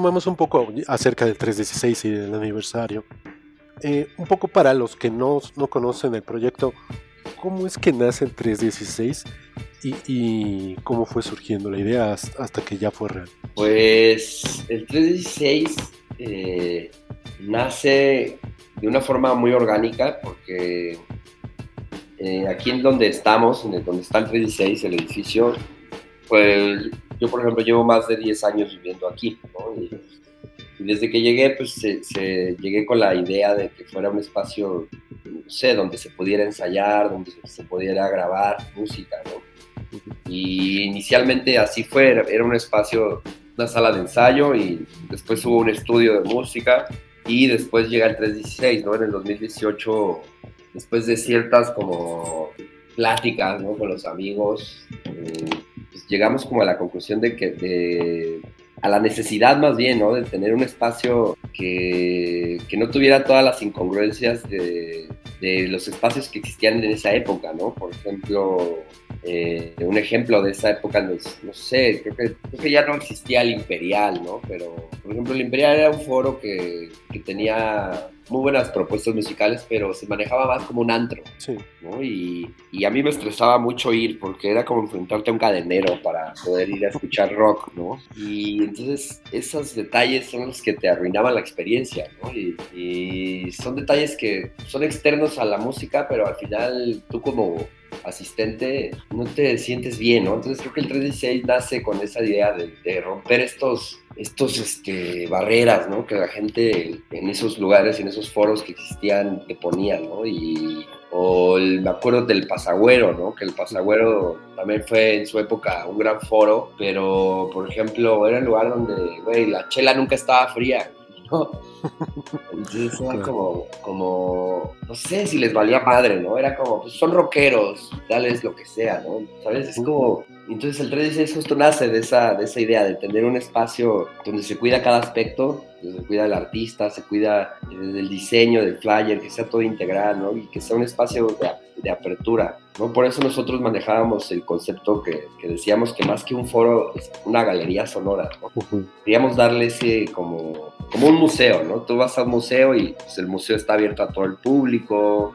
Retomamos un poco acerca del 316 y del aniversario. Eh, un poco para los que no, no conocen el proyecto, ¿cómo es que nace el 316 y, y cómo fue surgiendo la idea hasta que ya fue real? Pues el 316 eh, nace de una forma muy orgánica porque eh, aquí en donde estamos, en el, donde está el 316, el edificio, pues yo por ejemplo llevo más de 10 años viviendo aquí, ¿no? Y, desde que llegué, pues se, llegué con la idea de que fuera un espacio, no sé, donde se pudiera ensayar, donde se pudiera grabar música, ¿no? Y inicialmente así fue, era- era un espacio, una sala de ensayo y después hubo un estudio de música y después llega el 316, ¿no? En el 2018, después de ciertas como pláticas, ¿no? Con los amigos, eh, pues llegamos como a la conclusión de que, de- a la necesidad más bien, ¿no? De tener un espacio que, que no tuviera todas las incongruencias de, de los espacios que existían en esa época, ¿no? Por ejemplo, eh, un ejemplo de esa época, no, no sé, creo que, creo que ya no existía el Imperial, ¿no? Pero, por ejemplo, el Imperial era un foro que, que tenía muy buenas propuestas musicales, pero se manejaba más como un antro, Sí. ¿no? Y, y a mí me estresaba mucho ir porque era como enfrentarte a un cadenero para poder ir a escuchar rock, ¿no? Y entonces esos detalles son los que te arruinaban la experiencia, ¿no? Y, y son detalles que son externos a la música, pero al final tú como asistente no te sientes bien, ¿no? Entonces creo que el 316 nace con esa idea de, romper estos, estos este, barreras, ¿no? Que la gente en esos lugares, en esos foros que existían, te ponía, ¿no? Y, o me acuerdo del Pasagüero, ¿no? Que el Pasagüero también fue en su época un gran foro, pero, por ejemplo, era el lugar donde, güey, la chela nunca estaba fría, ¿no? Entonces era como, como, no sé si les valía madre, ¿no? Era como, pues son rockeros, dales lo que sea, ¿no? ¿Sabes? Es como, entonces el 316 justo nace de esa, de esa idea de tener un espacio donde se cuida cada aspecto, donde se cuida el artista, se cuida eh, del diseño, del flyer, que sea todo integral, ¿no? Y que sea un espacio de, de apertura, ¿no? Por eso nosotros manejábamos el concepto que, que decíamos que más que un foro es una galería sonora, ¿no? Queríamos darle ese como, como un museo, ¿no? Tú vas a un museo y pues, el museo está abierto a todo el público,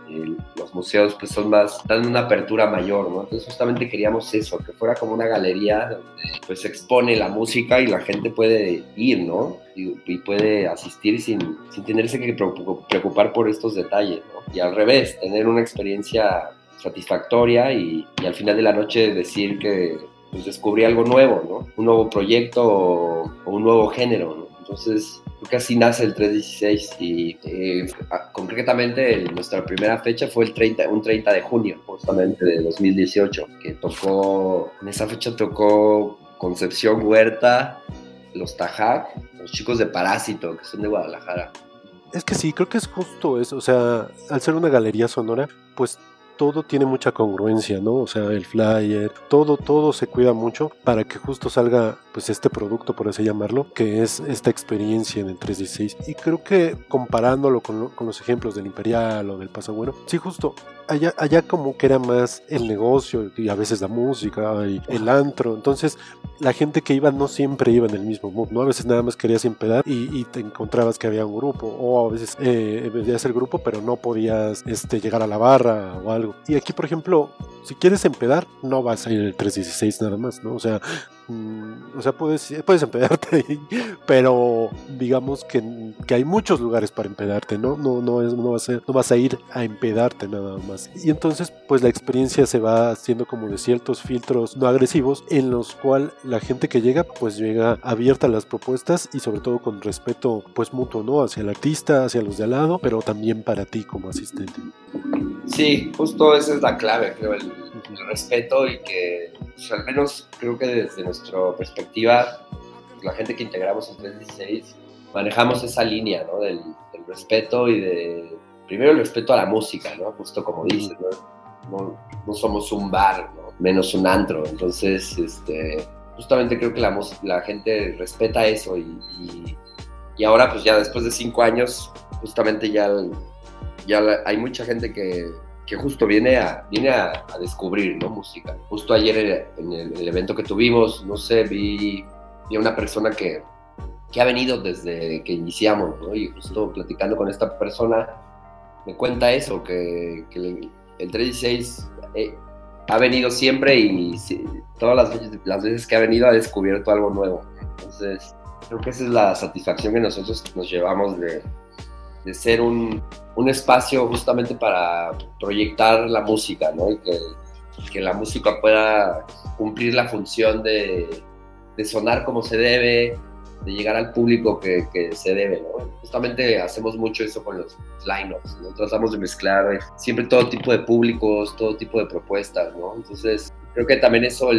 los museos pues son más, dan una apertura mayor, ¿no? Entonces justamente queríamos eso, que fuera como una galería donde pues se expone la música y la gente puede ir, ¿no? Y, puede asistir sin, sin tenerse que preocu- preocupar por estos detalles, ¿no? Y al revés, tener una experiencia satisfactoria y, y al final de la noche decir que pues descubrí algo nuevo, ¿no? Un nuevo proyecto o, o un nuevo género, ¿no? Entonces, creo que así nace el 316 y eh, concretamente nuestra primera fecha fue el 30, un 30 de junio, justamente de 2018, que tocó, en esa fecha tocó Concepción Huerta, Los Tajac, los chicos de Parásito, que son de Guadalajara. Es que sí, creo que es justo eso. O sea, al ser una galería sonora, pues todo tiene mucha congruencia, ¿no? O sea, el flyer, todo, todo se cuida mucho para que justo salga, pues, este producto, por así llamarlo, que es esta experiencia en el 316. Y creo que comparándolo con, lo- con los ejemplos del Imperial o del Pasagüero, sí, justo, allá, allá como que era más el negocio y a veces la música y el antro. Entonces, la gente que iba no siempre iba en el mismo mood, ¿no? A veces nada más querías empedar y, te encontrabas que había un grupo, o a veces eh, veías el grupo, pero no podías este, llegar a la barra o algo. Y aquí, por ejemplo, si quieres empedar, no vas a ir el 316 nada más, ¿no? O sea, mm, o sea puedes, puedes empedarte pero digamos que, que hay muchos lugares para empedarte, ¿no? No, no, es, no, vas a, no vas a ir a empedarte nada más. Y entonces, pues la experiencia se va haciendo como de ciertos filtros no agresivos en los cuales la gente que llega, pues llega abierta a las propuestas y sobre todo con respeto, pues mutuo, ¿no? Hacia el artista, hacia los de al lado, pero también para ti como asistente. Sí, justo esa es la clave, creo, el, el respeto y que, pues, al menos creo que desde nuestra perspectiva, la gente que integramos el 316, manejamos esa línea, ¿no? Del, del respeto y de, primero el respeto a la música, ¿no? Justo como dices, ¿no? No, no somos un bar, ¿no? Menos un antro, entonces, este, justamente creo que la, la gente respeta eso y, y, y ahora, pues ya después de cinco años, justamente ya ya la- hay mucha gente que, que justo viene a, viene a, a descubrir ¿no? música. Justo ayer en el, en el evento que tuvimos, no sé, vi, vi a una persona que que ha venido desde que iniciamos, ¿no? Y justo platicando con esta persona, me cuenta eso, que, que el, el 316 eh, ha venido siempre y sí, todas las veces, las veces que ha venido ha descubierto algo nuevo. Entonces, creo que esa es la satisfacción que nosotros nos llevamos de, de ser un, un, espacio justamente para proyectar la música, ¿no? Y que, que la música pueda cumplir la función de, de sonar como se debe, de llegar al público que, que, se debe, ¿no? Justamente hacemos mucho eso con los lineups, ¿no? Tratamos de mezclar siempre todo tipo de públicos, todo tipo de propuestas, ¿no? Entonces, creo que también eso,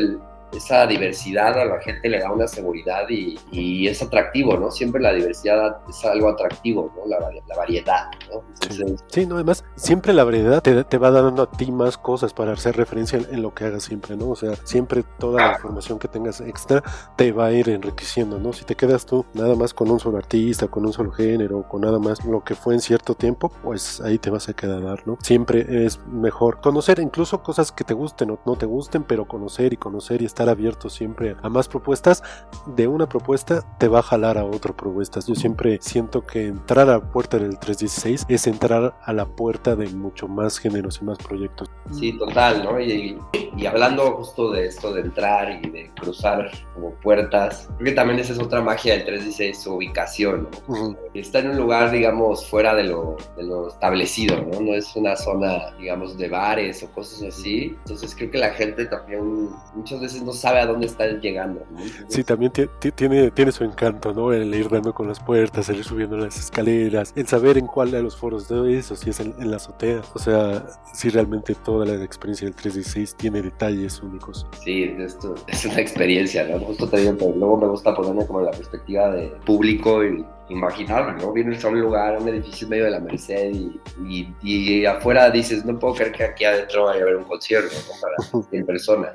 esa diversidad a la gente le da una seguridad y, y, es atractivo, ¿no? Siempre la diversidad es algo atractivo, ¿no? La, la variedad, ¿no? Entonces, sí. no, además, siempre la variedad te, te, va dando a ti más cosas para hacer referencia en, en, lo que hagas siempre, ¿no? O sea, siempre toda la información que tengas extra te va a ir enriqueciendo, ¿no? Si te quedas tú nada más con un solo artista, con un solo género, con nada más lo que fue en cierto tiempo, pues ahí te vas a quedar, ¿no? Siempre es mejor conocer incluso cosas que te gusten o no te gusten, pero conocer y conocer y estar abierto siempre a más propuestas, de una propuesta te va a jalar a otra propuestas. Yo siempre siento que entrar a la puerta del 316 es entrar a la puerta de mucho más géneros y más proyectos. Sí, total, ¿no? Y, y hablando justo de esto de entrar y de cruzar como puertas, creo que también esa es otra magia del 316, su ubicación, ¿no? Uh -huh. Está en un lugar, digamos, fuera de lo, de lo establecido, ¿no? No es una zona, digamos, de bares o cosas así. Entonces creo que la gente también muchas veces no sabe a dónde está llegando. ¿no? Sí, también tiene, tiene su encanto, ¿no? El ir dando con las puertas, el ir subiendo las escaleras, el saber en cuál de los foros de eso, si es en, en la azotea. O sea, si realmente toda la experiencia del 316 tiene detalles únicos. Sí, esto es una experiencia, ¿no? Justo digo, pero luego me gusta ponerme como la perspectiva de público y imaginarme, ¿no? Vienes a un lugar, un edificio en medio de la Merced y, y, y afuera dices, no puedo creer que aquí adentro vaya a haber un concierto ¿no? para 100 personas.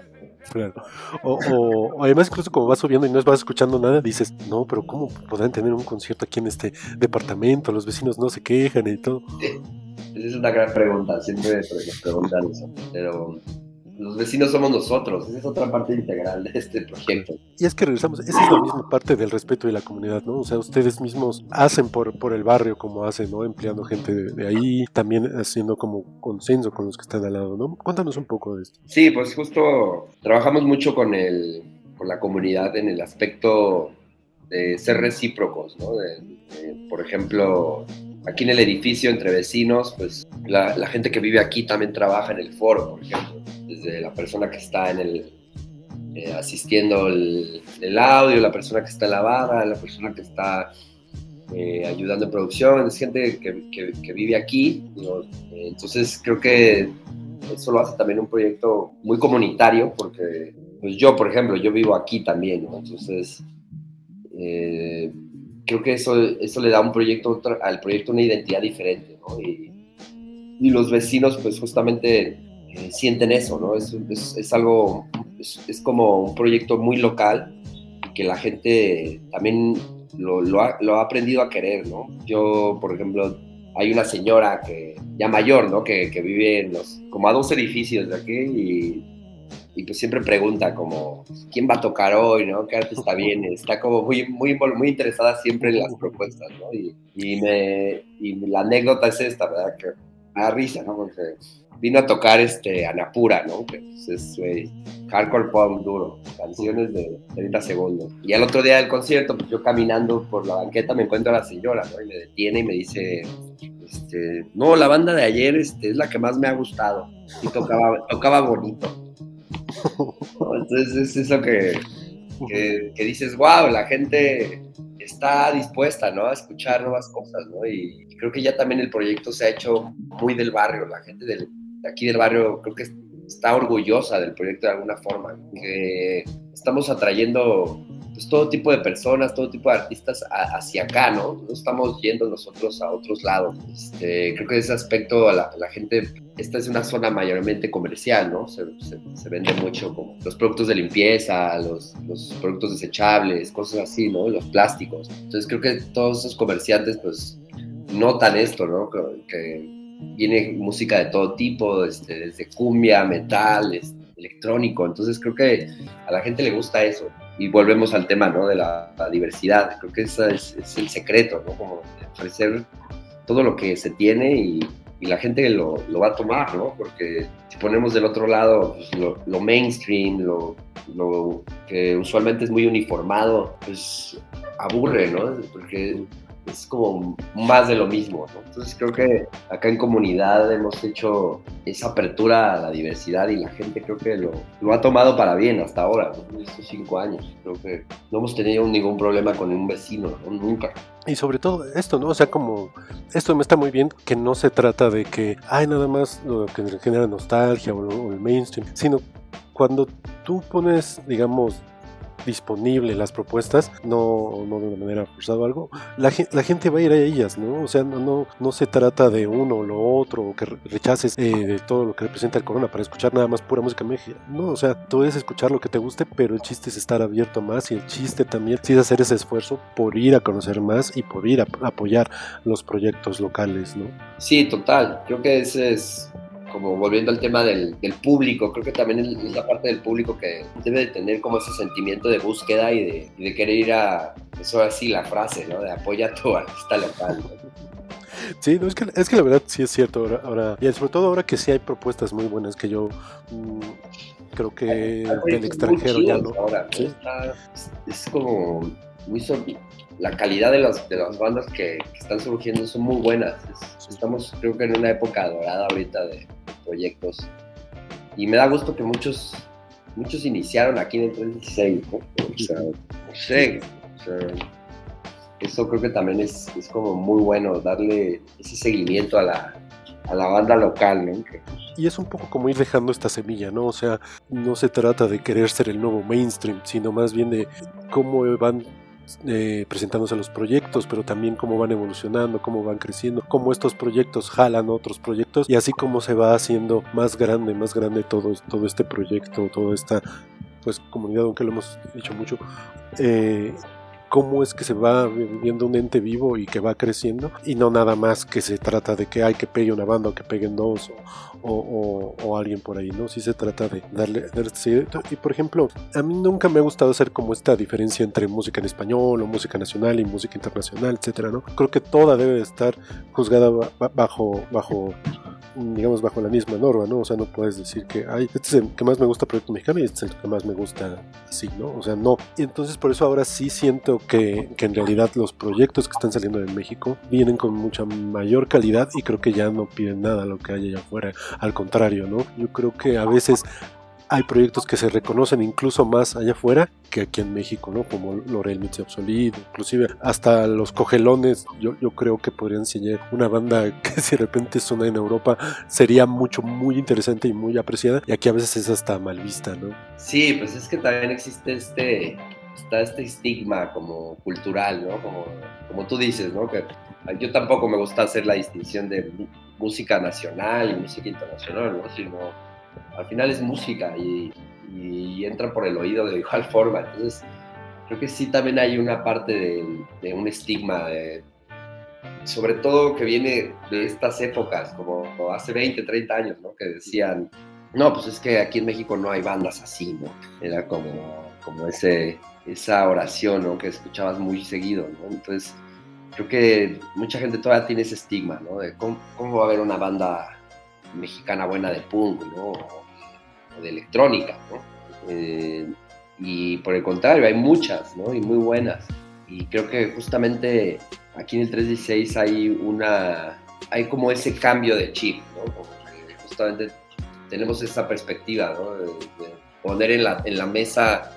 Claro. O, o, además, incluso como vas subiendo y no vas escuchando nada, dices, no, pero ¿cómo podrán tener un concierto aquí en este departamento? Los vecinos no se quejan y todo. Esa es una gran pregunta, siempre preguntan eso. Pero los vecinos somos nosotros, esa es otra parte integral de este proyecto. Y es que regresamos, esa es la misma parte del respeto de la comunidad, ¿no? O sea, ustedes mismos hacen por, por el barrio como hacen, ¿no? Empleando gente de, de, ahí, también haciendo como consenso con los que están al lado, ¿no? Cuéntanos un poco de esto. Sí, pues justo trabajamos mucho con, el, con la comunidad en el aspecto de ser recíprocos, ¿no? De, de, por ejemplo, aquí en el edificio entre vecinos, pues la, gente que vive aquí también trabaja en el foro, por ejemplo desde la persona que está en el, eh, asistiendo el, audio, la persona que está en la barra, la persona que está eh, ayudando en producción, es gente que, que, vive aquí. Entonces creo que eso lo hace también un proyecto muy comunitario, porque pues yo, por ejemplo, yo vivo aquí también, entonces eh, creo que eso, eso le da un proyecto, al proyecto una identidad diferente. ¿no? Y los vecinos, pues justamente eh, sienten eso, ¿no? Es, es, es algo, es, es, como un proyecto muy local que la gente también lo, lo, ha, lo, ha, aprendido a querer, ¿no? Yo, por ejemplo, hay una señora que ya mayor, ¿no? Que, que vive en los, como a dos edificios de aquí y, y, pues siempre pregunta como, ¿quién va a tocar hoy, no? ¿Qué artista viene? Está como muy, muy, muy interesada siempre en las propuestas, ¿no? Y, y, me, y la anécdota es esta, ¿verdad? Que me da risa, ¿no? Porque vino a tocar este Anapura, ¿no? Que pues, es wey, hardcore pop duro, canciones de 30 segundos. Y al otro día del concierto, pues yo caminando por la banqueta me encuentro a la señora, ¿no? Y me detiene y me dice, este, no, la banda de ayer este, es la que más me ha gustado. Y tocaba, tocaba bonito. Entonces es eso que, que, que dices, wow, la gente está dispuesta, ¿no? A escuchar nuevas cosas, ¿no? Y creo que ya también el proyecto se ha hecho muy del barrio, la gente del, de aquí del barrio creo que está orgullosa del proyecto de alguna forma, que estamos atrayendo pues, todo tipo de personas, todo tipo de artistas hacia acá, ¿no? No estamos yendo nosotros a otros lados. Este, creo que ese aspecto la, la, gente, esta es una zona mayormente comercial, ¿no? Se, se, vende mucho como los productos de limpieza, los, productos desechables, cosas así, ¿no? Los plásticos. Entonces creo que todos esos comerciantes, pues, notan esto, ¿no? Que, que viene música de todo tipo, este, desde cumbia, metal, este, electrónico. Entonces creo que a la gente le gusta eso. Y volvemos al tema, ¿no? De la, la diversidad. Creo que ese es, es, el secreto, ¿no? Como ofrecer todo lo que se tiene y, y la gente lo, lo, va a tomar, ¿no? Porque si ponemos del otro lado pues, lo, lo, mainstream, lo, lo, que usualmente es muy uniformado, pues aburre, ¿no? Porque es como más de lo mismo, ¿no? Entonces creo que acá en comunidad hemos hecho esa apertura a la diversidad y la gente creo que lo, ha tomado para bien hasta ahora, estos cinco años. Creo que no hemos tenido ningún problema con un vecino, ¿no? Nunca. Y sobre todo esto, ¿no? O sea, como esto me está muy bien, que no se trata de que hay nada más lo que genera nostalgia o el mainstream, sino cuando tú pones, digamos, disponible las propuestas, no, no de una manera forzada o algo, la, la, gente va a ir a ellas, ¿no? O sea, no, no, se trata de uno o lo otro, o que rechaces eh, de todo lo que representa el corona para escuchar nada más pura música méxico. No, o sea, tú puedes escuchar lo que te guste, pero el chiste es estar abierto más y el chiste también es hacer ese esfuerzo por ir a conocer más y por ir a apoyar los proyectos locales, ¿no? Sí, total. Creo que ese es como volviendo al tema del, del, público, creo que también es la parte del público que debe de tener como ese sentimiento de búsqueda y de, y de querer ir a, eso así la frase, ¿no? De apoya a tu artista local. ¿no? Sí, no, es, que, es que la verdad sí es cierto. Ahora, ahora, y sobre todo ahora que sí hay propuestas muy buenas que yo mmm, creo que del extranjero ya no. Ahora, ¿Sí? está, es como muy la calidad de las, de las bandas que, que, están surgiendo son muy buenas. Es, estamos creo que en una época dorada ahorita de, proyectos. Y me da gusto que muchos, muchos iniciaron aquí en el 316, ¿no? O sea, no sé, o sea, eso creo que también es, es, como muy bueno, darle ese seguimiento a la, a la banda local, ¿no? Que, y es un poco como ir dejando esta semilla, ¿no? O sea, no se trata de querer ser el nuevo mainstream, sino más bien de cómo van eh, presentándose los proyectos, pero también cómo van evolucionando, cómo van creciendo, cómo estos proyectos jalan otros proyectos y así como se va haciendo más grande, más grande todo, todo este proyecto, toda esta pues comunidad, aunque lo hemos dicho mucho, eh, cómo es que se va viviendo un ente vivo y que va creciendo y no nada más que se trata de que hay que pegue una banda o que peguen dos o, o, o, o alguien por ahí, ¿no? Sí se trata de darle, darle seguimiento. Y por ejemplo, a mí nunca me ha gustado hacer como esta diferencia entre música en español o música nacional y música internacional, etcétera, ¿no? Creo que toda debe de estar juzgada bajo, bajo digamos, bajo la misma norma, ¿no? O sea, no puedes decir que, ay, este es el que más me gusta Proyecto Mexicano y este es el que más me gusta así, ¿no? O sea, no. Y entonces por eso ahora sí siento que, que en realidad los proyectos que están saliendo de México vienen con mucha mayor calidad y creo que ya no piden nada lo que hay allá afuera. Al contrario, ¿no? Yo creo que a veces hay proyectos que se reconocen incluso más allá afuera que aquí en México, ¿no? Como Lorel Mitzi Obsolit, inclusive hasta los cogelones, yo, yo creo que podrían enseñar una banda que si de repente suena en Europa sería mucho, muy interesante y muy apreciada, y aquí a veces es hasta mal vista, ¿no? Sí, pues es que también existe este, está este estigma como cultural, ¿no? Como, como tú dices, ¿no? Que yo tampoco me gusta hacer la distinción de música nacional y música internacional, ¿no? Sino al final es música y, y, entra por el oído de igual forma. Entonces, creo que sí también hay una parte de, un estigma, de, sobre todo que viene de estas épocas, como, hace 20, 30 años, ¿no? Que decían, no, pues es que aquí en México no hay bandas así, ¿no? Era como, como ese, esa oración, ¿no? Que escuchabas muy seguido, ¿no? Entonces, creo que mucha gente todavía tiene ese estigma, ¿no? De cómo va a haber una banda mexicana buena de punk, ¿no? O, de electrónica, ¿no? Eh, y por el contrario, hay muchas, ¿no? Y muy buenas. Y creo que justamente aquí en el 316 hay una, hay como ese cambio de chip, ¿no? Justamente tenemos esa perspectiva, ¿no? De, poner en la, en la mesa,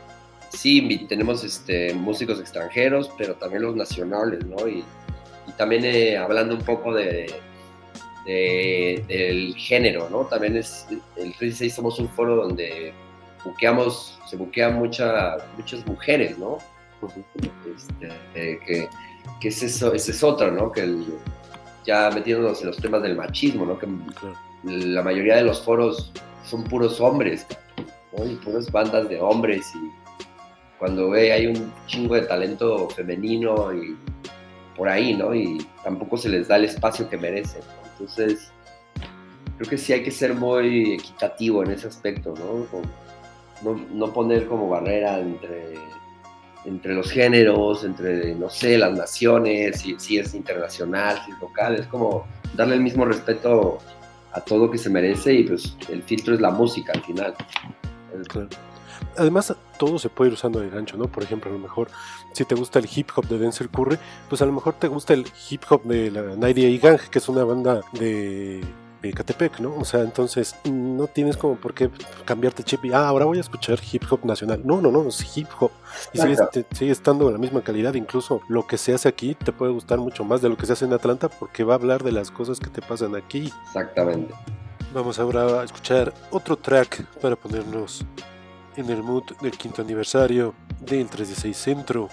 sí, tenemos este, músicos extranjeros, pero también los nacionales, ¿no? Y, y también eh, hablando un poco de, de, del género, ¿no? También es, el 36 somos un foro donde buqueamos, se buquean mucha, muchas mujeres, ¿no? Este, eh, que, que es eso, ese es otro, ¿no? Que el, ya metiéndonos en los temas del machismo, ¿no? Que la mayoría de los foros son puros hombres, ¿no? Y puras bandas de hombres y cuando ve hay un chingo de talento femenino y por ahí, ¿no? Y tampoco se les da el espacio que merecen. Entonces, creo que sí hay que ser muy equitativo en ese aspecto, ¿no? No, poner como barrera entre entre los géneros, entre, no sé, las naciones, si, es internacional, si es local, es como darle el mismo respeto a todo que se merece y pues el filtro es la música al final. Además, todo se puede ir usando de gancho, ¿no? Por ejemplo, a lo mejor, si te gusta el hip hop de Denzel Curry, pues a lo mejor te gusta el hip hop de la 98 Gang, que es una banda de, de Catepec, ¿no? O sea, entonces no tienes como por qué cambiarte chip y, ah, ahora voy a escuchar hip hop nacional. No, no, no, es hip hop. Y sigue, Exacto. te- sigue estando de la misma calidad. Incluso lo que se hace aquí te puede gustar mucho más de lo que se hace en Atlanta porque va a hablar de las cosas que te pasan aquí. Exactamente. Vamos ahora a escuchar otro track para ponernos en el mood del quinto aniversario del 316 Centro.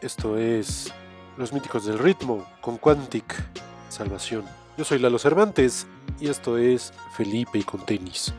Esto es Los Míticos del Ritmo con Quantic Salvación. Yo soy Lalo Cervantes y esto es Felipe y con tenis.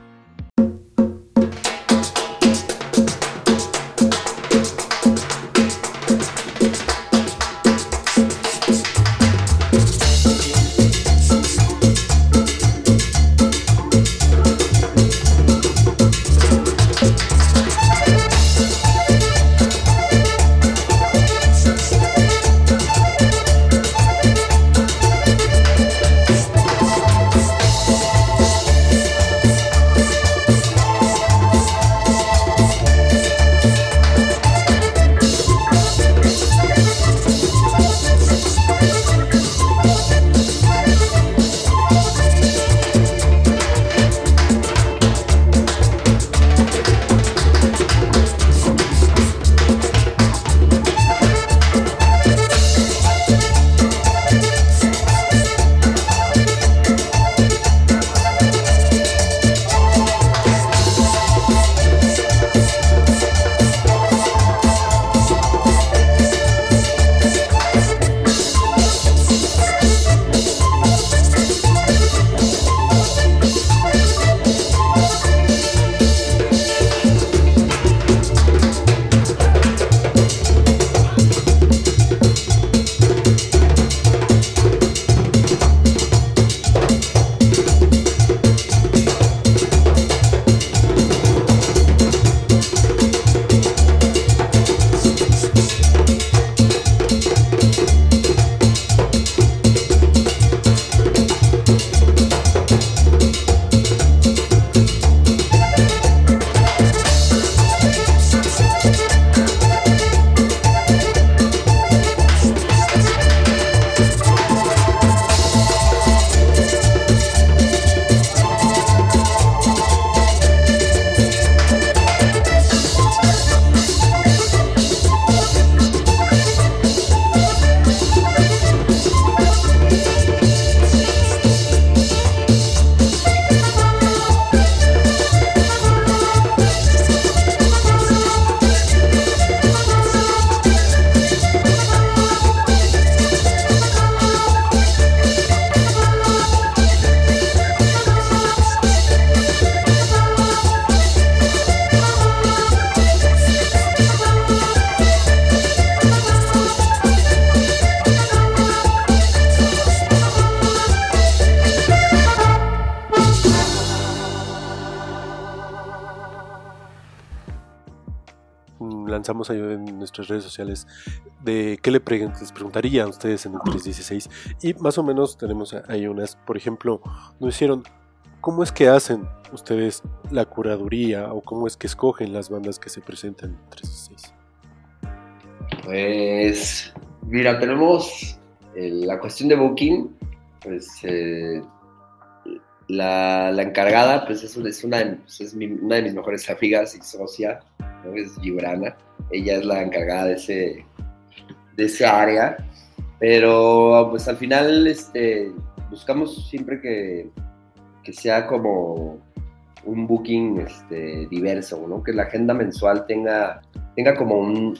Sociales de qué le les preguntaría a ustedes en el 316 y más o menos tenemos ahí unas, por ejemplo, nos hicieron cómo es que hacen ustedes la curaduría o cómo es que escogen las bandas que se presentan en el 316. Pues, mira, tenemos eh, la cuestión de booking, pues eh, la, la encargada, pues es, una, es, una, pues, es mi- una de mis mejores amigas y socia, ¿no? es Gibrana. Ella es la encargada de ese, de ese área, pero pues al final este, buscamos siempre que, que sea como un booking este, diverso, ¿no? que la agenda mensual tenga, tenga como un,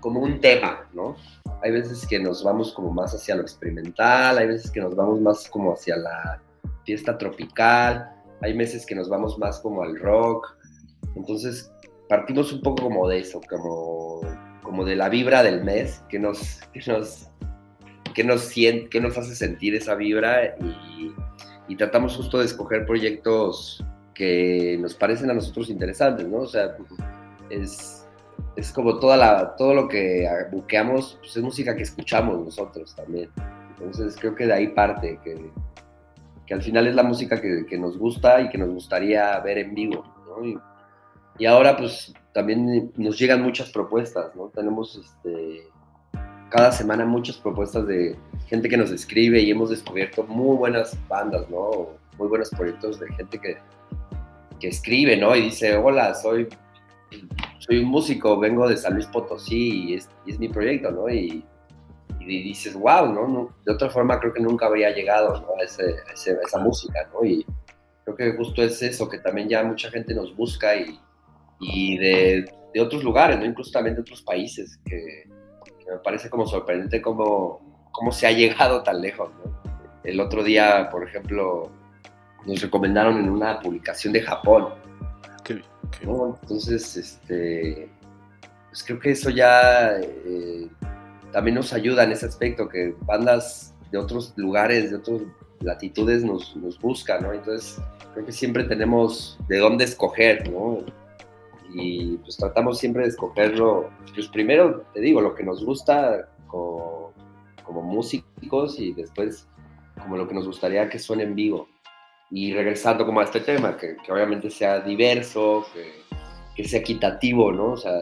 como un tema, ¿no? Hay veces que nos vamos como más hacia lo experimental, hay veces que nos vamos más como hacia la fiesta tropical, hay meses que nos vamos más como al rock. Entonces, partimos un poco como de eso, como, como de la vibra del mes, que nos, que nos, que nos, que nos hace sentir esa vibra y, y tratamos justo de escoger proyectos que nos parecen a nosotros interesantes, ¿no? O sea, es, es como toda la, todo lo que buqueamos, pues es música que escuchamos nosotros también. Entonces creo que de ahí parte, que, que al final es la música que, que, nos gusta y que nos gustaría ver en vivo. ¿no? Y, y, ahora pues también nos llegan muchas propuestas, ¿no? Tenemos este, cada semana muchas propuestas de gente que nos escribe y hemos descubierto muy buenas bandas, ¿no? Muy buenos proyectos de gente que, que escribe, ¿no? Y dice, hola, soy soy un músico, vengo de San Luis Potosí y es, y es mi proyecto, ¿no? Y, y, dices, wow, ¿no? De otra forma creo que nunca habría llegado ¿no? a, ese, a, ese, a, esa música, ¿no? Y creo que justo es eso, que también ya mucha gente nos busca y, y de, de, otros lugares, ¿no? Incluso también de otros países, que, que, me parece como sorprendente cómo, cómo se ha llegado tan lejos, ¿no? El otro día, por ejemplo, nos recomendaron en una publicación de Japón, ¿no? Entonces, este, pues creo que eso ya eh, también nos ayuda en ese aspecto, que bandas de otros lugares, de otras latitudes nos, nos buscan, ¿no? Entonces, creo que siempre tenemos de dónde escoger, ¿no? Y pues tratamos siempre de escogerlo, pues primero, te digo, lo que nos gusta como, como músicos y después como lo que nos gustaría que suene en vivo y regresando como a este tema, que, que obviamente sea diverso, que, que, sea equitativo, ¿no? O sea,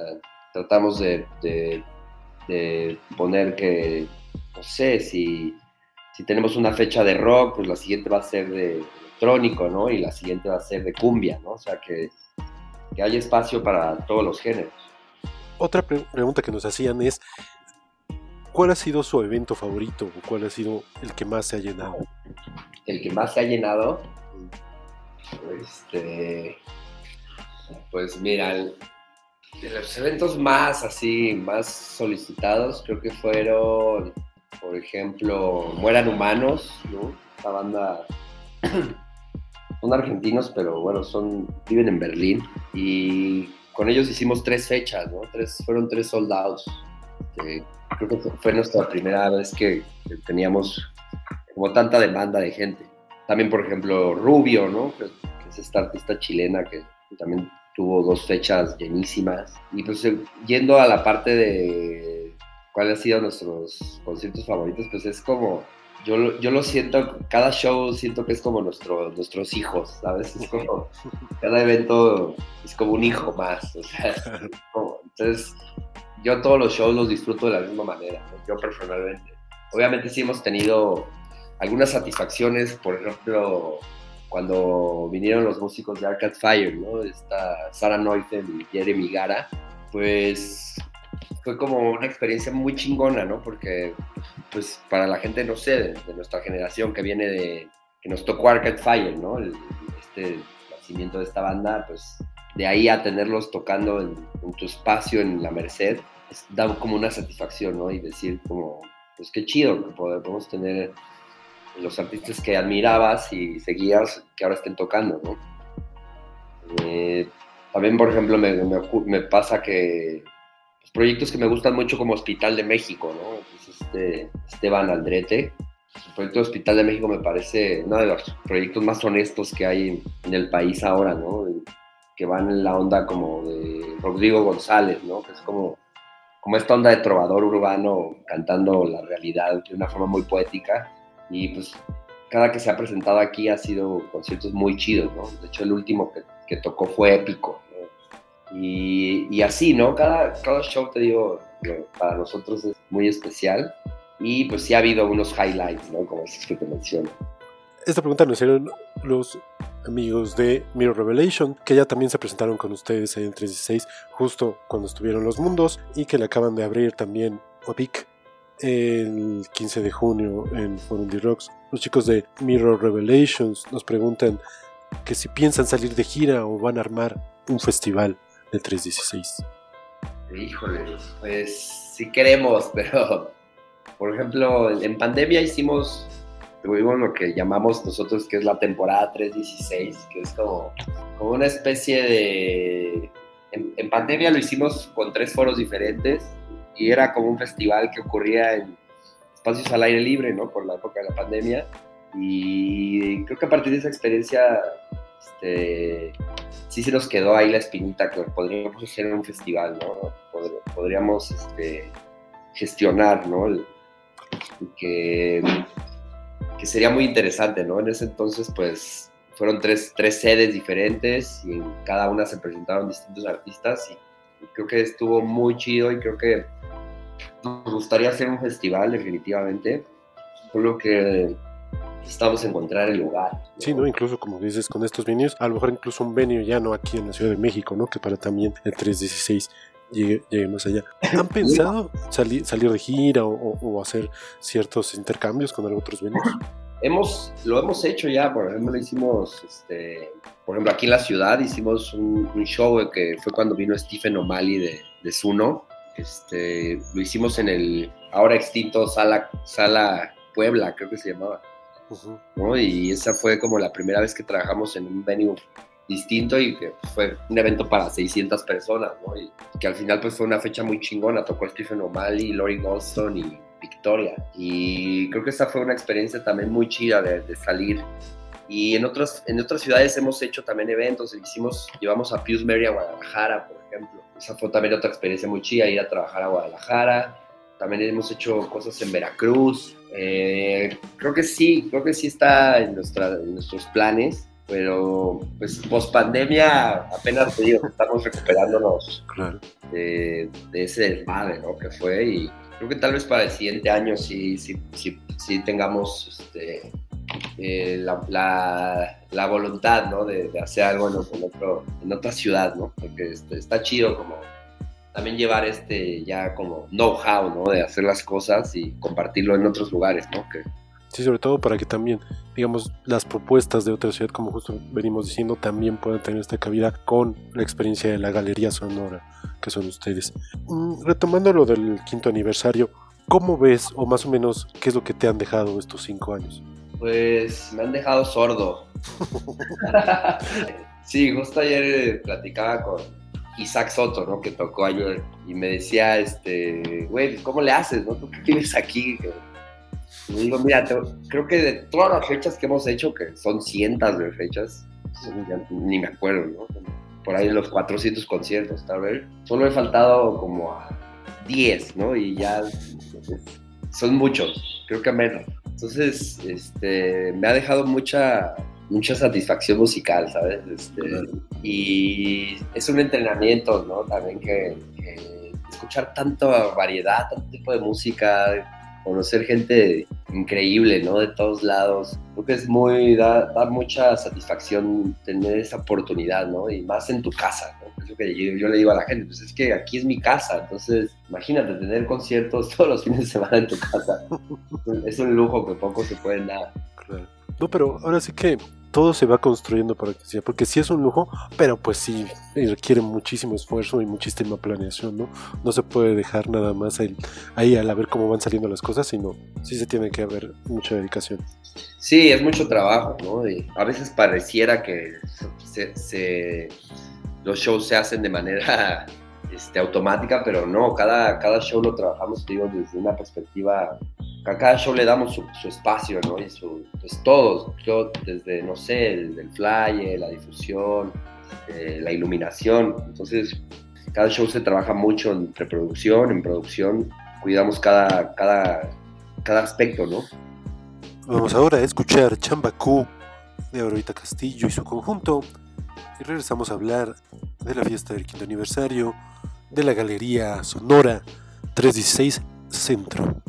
tratamos de, de, de, poner que, no sé, si, si tenemos una fecha de rock, pues la siguiente va a ser de electrónico, ¿no? Y la siguiente va a ser de cumbia, ¿no? O sea, que, que hay espacio para todos los géneros. Otra pre pregunta que nos hacían es, ¿cuál ha sido su evento favorito o cuál ha sido el que más se ha llenado? El que más se ha llenado, este, pues mira, el, de los eventos más así, más solicitados, creo que fueron, por ejemplo, Mueran Humanos, ¿no? Esta banda, son argentinos, pero bueno, son, viven en Berlín y con ellos hicimos tres fechas, ¿no? Tres, fueron tres soldados. Este, creo que fue nuestra primera vez que, teníamos como tanta demanda de gente también, por ejemplo, Rubio, ¿no? Que, que es esta artista chilena que, que, también tuvo dos fechas llenísimas. Y pues eh, yendo a la parte de cuáles han sido nuestros conciertos favoritos, pues es como, yo, yo lo siento, cada show siento que es como nuestro, nuestros hijos, ¿sabes? Es como, cada evento es como un hijo más, o sea, como, entonces yo todos los shows los disfruto de la misma manera, ¿no? yo personalmente. Obviamente sí hemos tenido algunas satisfacciones, por ejemplo, cuando vinieron los músicos de Arcade Fire, ¿no? Esta Sarah Neufeld y Jeremy Gara, pues fue como una experiencia muy chingona, ¿no? Porque, pues, para la gente, no sé, de, nuestra generación que viene de, que nos tocó Arcade Fire, ¿no? El, este nacimiento de esta banda, pues, de ahí a tenerlos tocando en, tu espacio en la Merced, es, da como una satisfacción, ¿no? Y decir como, pues, qué chido que podemos tener los artistas que admirabas y seguías que ahora estén tocando, ¿no? Eh, también, por ejemplo, me, me, me, pasa que proyectos que me gustan mucho como Hospital de México, ¿no? Pues este, Esteban Andrete, el proyecto Hospital de México me parece uno de los proyectos más honestos que hay en el país ahora, ¿no? Que van en la onda como de Rodrigo González, ¿no? Que es como, como esta onda de trovador urbano cantando la realidad de una forma muy poética y pues cada que se ha presentado aquí ha sido conciertos muy chidos, ¿no? De hecho, el último que, que tocó fue épico. Y, así, ¿no? Cada, cada show, te digo, para nosotros es muy especial. Y pues sí ha habido unos highlights, ¿no? Como esos que te menciono. Esta pregunta nos hicieron los amigos de Mirror Revelation, que ya también se presentaron con ustedes en el 316, justo cuando estuvieron los mundos, y que le acaban de abrir también Opic el 15 de junio en Forum de Rocks. Los chicos de Mirror Revelations nos preguntan que si piensan salir de gira o van a armar un festival del 316. Híjole, pues sí queremos, pero por ejemplo, en pandemia hicimos, tuvimos lo que llamamos nosotros que es la temporada 316, que es como, como una especie de... En pandemia lo hicimos con tres foros diferentes y era como un festival que ocurría en espacios al aire libre, ¿no? Por la época de la pandemia. Y creo que a partir de esa experiencia, este, sí se nos quedó ahí la espinita que podríamos hacer un festival, ¿no? pod- podríamos este, gestionar, ¿no? El- que, que sería muy interesante, ¿no? En ese entonces, pues, fueron tres, tres sedes diferentes y en cada una se presentaron distintos artistas y, y creo que estuvo muy chido y creo que nos gustaría hacer un festival definitivamente, solo que necesitamos encontrar el lugar. Sí, ¿no? Incluso como dices, con estos venues, a lo mejor incluso un venue ya no aquí en la Ciudad de México, ¿no? Que para también el 316 llegue, llegue más allá. ¿Han pensado salir, salir de gira o, o- o hacer ciertos intercambios con otros venues? hemos, lo hemos hecho ya, por ejemplo, lo hicimos, este, por ejemplo, aquí en la ciudad hicimos un, un show que fue cuando vino Stephen O'Malley de, de Zuno. Este, lo hicimos en el ahora extinto Sala, Sala Puebla, creo que se llamaba. Y esa fue como la primera vez que trabajamos en un venue distinto y que fue un evento para 600 personas, ¿no? Y que al final pues fue una fecha muy chingona, tocó Stephen O'Malley, Lori Goldstone y Victoria. Y creo que esa fue una experiencia también muy chida de, de salir. Y en otras, en otras ciudades hemos hecho también eventos, hicimos, llevamos a Pius Mary a Guadalajara, por ejemplo. Esa fue también otra experiencia muy chida, ir a trabajar a Guadalajara. También hemos hecho cosas en Veracruz. Eh, creo que sí, creo que sí está en, nuestra, en nuestros planes, pero pues post pandemia apenas te digo estamos recuperándonos Claro. de, de ese desmadre ¿no? que fue y creo que tal vez para el siguiente año sí, sí, sí, sí tengamos este, eh, la, la, la voluntad ¿no? de, de hacer algo en, en otro, en otra ciudad, ¿no? porque este, está chido como también llevar este ya como know-how ¿no? de hacer las cosas y compartirlo en otros lugares, ¿no? que Sí, sobre todo para que también, digamos, las propuestas de otra ciudad, como justo venimos diciendo, también puedan tener esta cabida con la experiencia de la Galería Sonora, que son ustedes. Mm, retomando lo del quinto aniversario, ¿cómo ves, o más o menos, qué es lo que te han dejado estos cinco años? Pues me han dejado sordo. sí, justo ayer eh, platicaba con Isaac Soto, ¿no? Que tocó ayer y me decía, este, güey, ¿cómo le haces, no? ¿Tú qué tienes aquí? Y le digo, mira, creo que de todas las fechas que hemos hecho, que son cientos de fechas, ni me acuerdo, ¿no? Por ahí los 400 conciertos, tal vez. Solo he faltado como a 10, ¿no? Y ya son muchos, creo que menos. Entonces, este, me ha dejado mucha, mucha satisfacción musical, ¿sabes? Este, y es un entrenamiento, ¿no? También que, que escuchar tanta variedad, tanto tipo de música, conocer gente increíble, ¿no? De todos lados. Creo que es muy, da, da mucha satisfacción tener esa oportunidad, ¿no? Y más en tu casa, ¿no? Es lo que yo, yo le digo a la gente, pues es que aquí es mi casa, entonces imagínate tener conciertos todos los fines de semana en tu casa. es un lujo que poco se pueden dar. Claro. No, pero ahora sí que todo se va construyendo para que sea, porque sí es un lujo, pero pues sí requiere muchísimo esfuerzo y muchísima planeación, ¿no? No se puede dejar nada más ahí, ahí al ver cómo van saliendo las cosas, sino sí se tiene que haber mucha dedicación. Sí, es mucho trabajo, ¿no? A veces pareciera que los shows se hacen de manera este, automática, pero no, cada, cada show lo trabajamos, digo, desde una perspectiva, a cada show le damos su, su espacio, ¿no? Y su, pues todo, yo desde, no sé, el flyer, la difusión, eh, la iluminación, entonces cada show se trabaja mucho en preproducción, en producción, cuidamos cada, cada, cada aspecto, ¿no? Vamos ahora a escuchar Chambacú de Aurorita Castillo y su conjunto. Y regresamos a hablar de la fiesta del quinto aniversario de la Galería Sonora 316 Centro.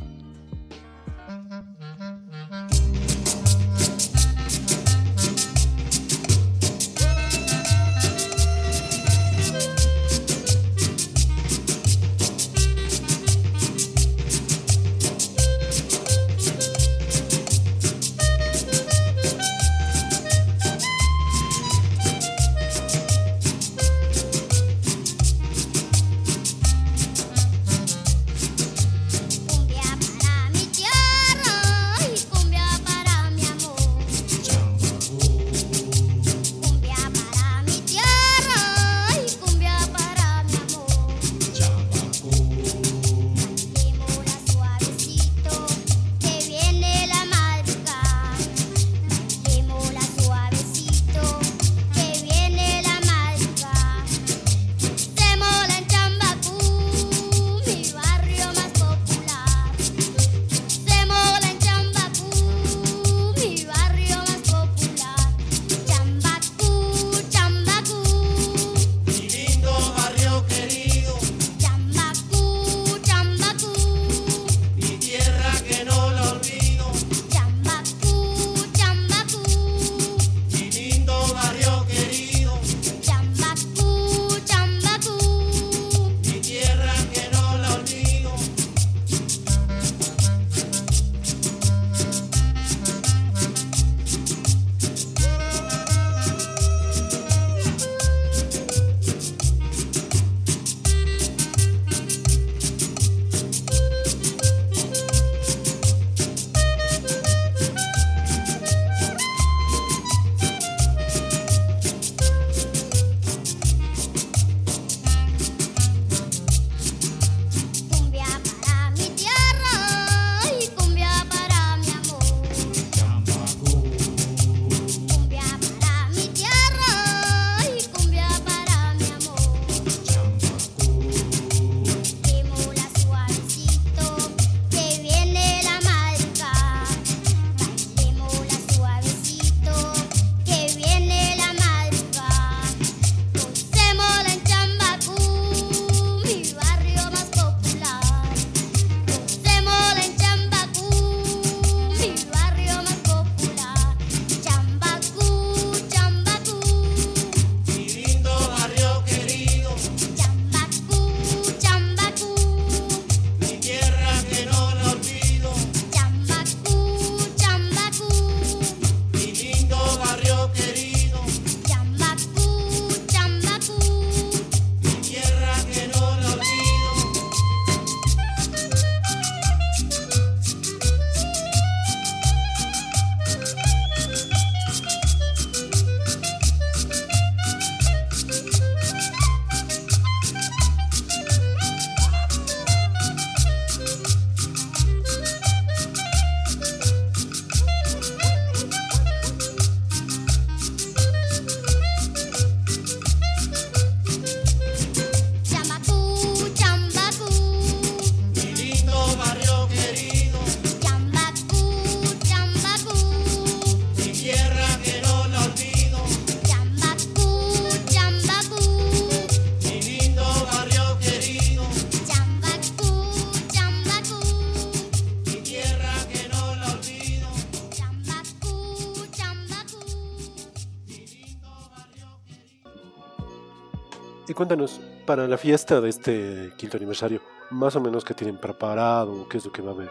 Cuéntanos, para la fiesta de este quinto aniversario, más o menos qué tienen preparado, qué es lo que va a haber.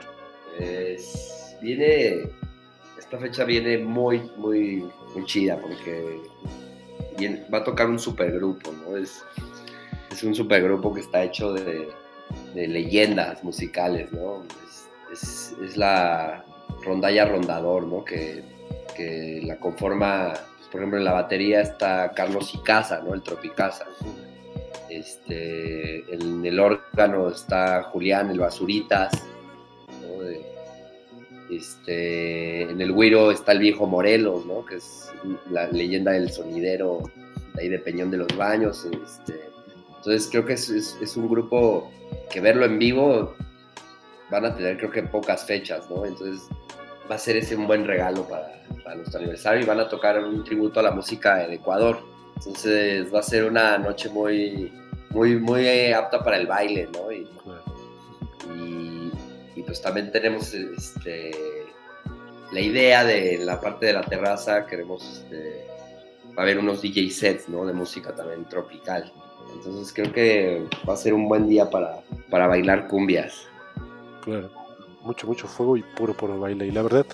Pues, viene, esta fecha viene muy, muy, muy chida porque viene- va a tocar un supergrupo, ¿no? Es, es un supergrupo que está hecho de, de leyendas musicales, ¿no? Es, es- es la rondalla rondador, ¿no? Que, que la conforma, pues, por ejemplo, en la batería está Carlos Icaza, ¿no? El Tropicasa. Este, en el órgano está Julián, el Basuritas, este, en el güiro está el viejo Morelos, ¿no? Que es la leyenda del sonidero de ahí de Peñón de los Baños. Este, entonces creo que es un grupo que verlo en vivo van a tener creo que pocas fechas, ¿no? Entonces va a ser ese un buen regalo para, para nuestro aniversario y van a tocar un tributo a la música de Ecuador. Entonces va a ser una noche muy, muy, muy eh, apta para el baile, ¿no? Y, pues también tenemos este, la idea de la parte de la terraza, queremos, este, va a haber unos DJ sets, ¿no? De música también tropical. Entonces creo que va a ser un buen día para, para bailar cumbias. Claro, mucho, mucho fuego y puro, puro baile. Y la verdad,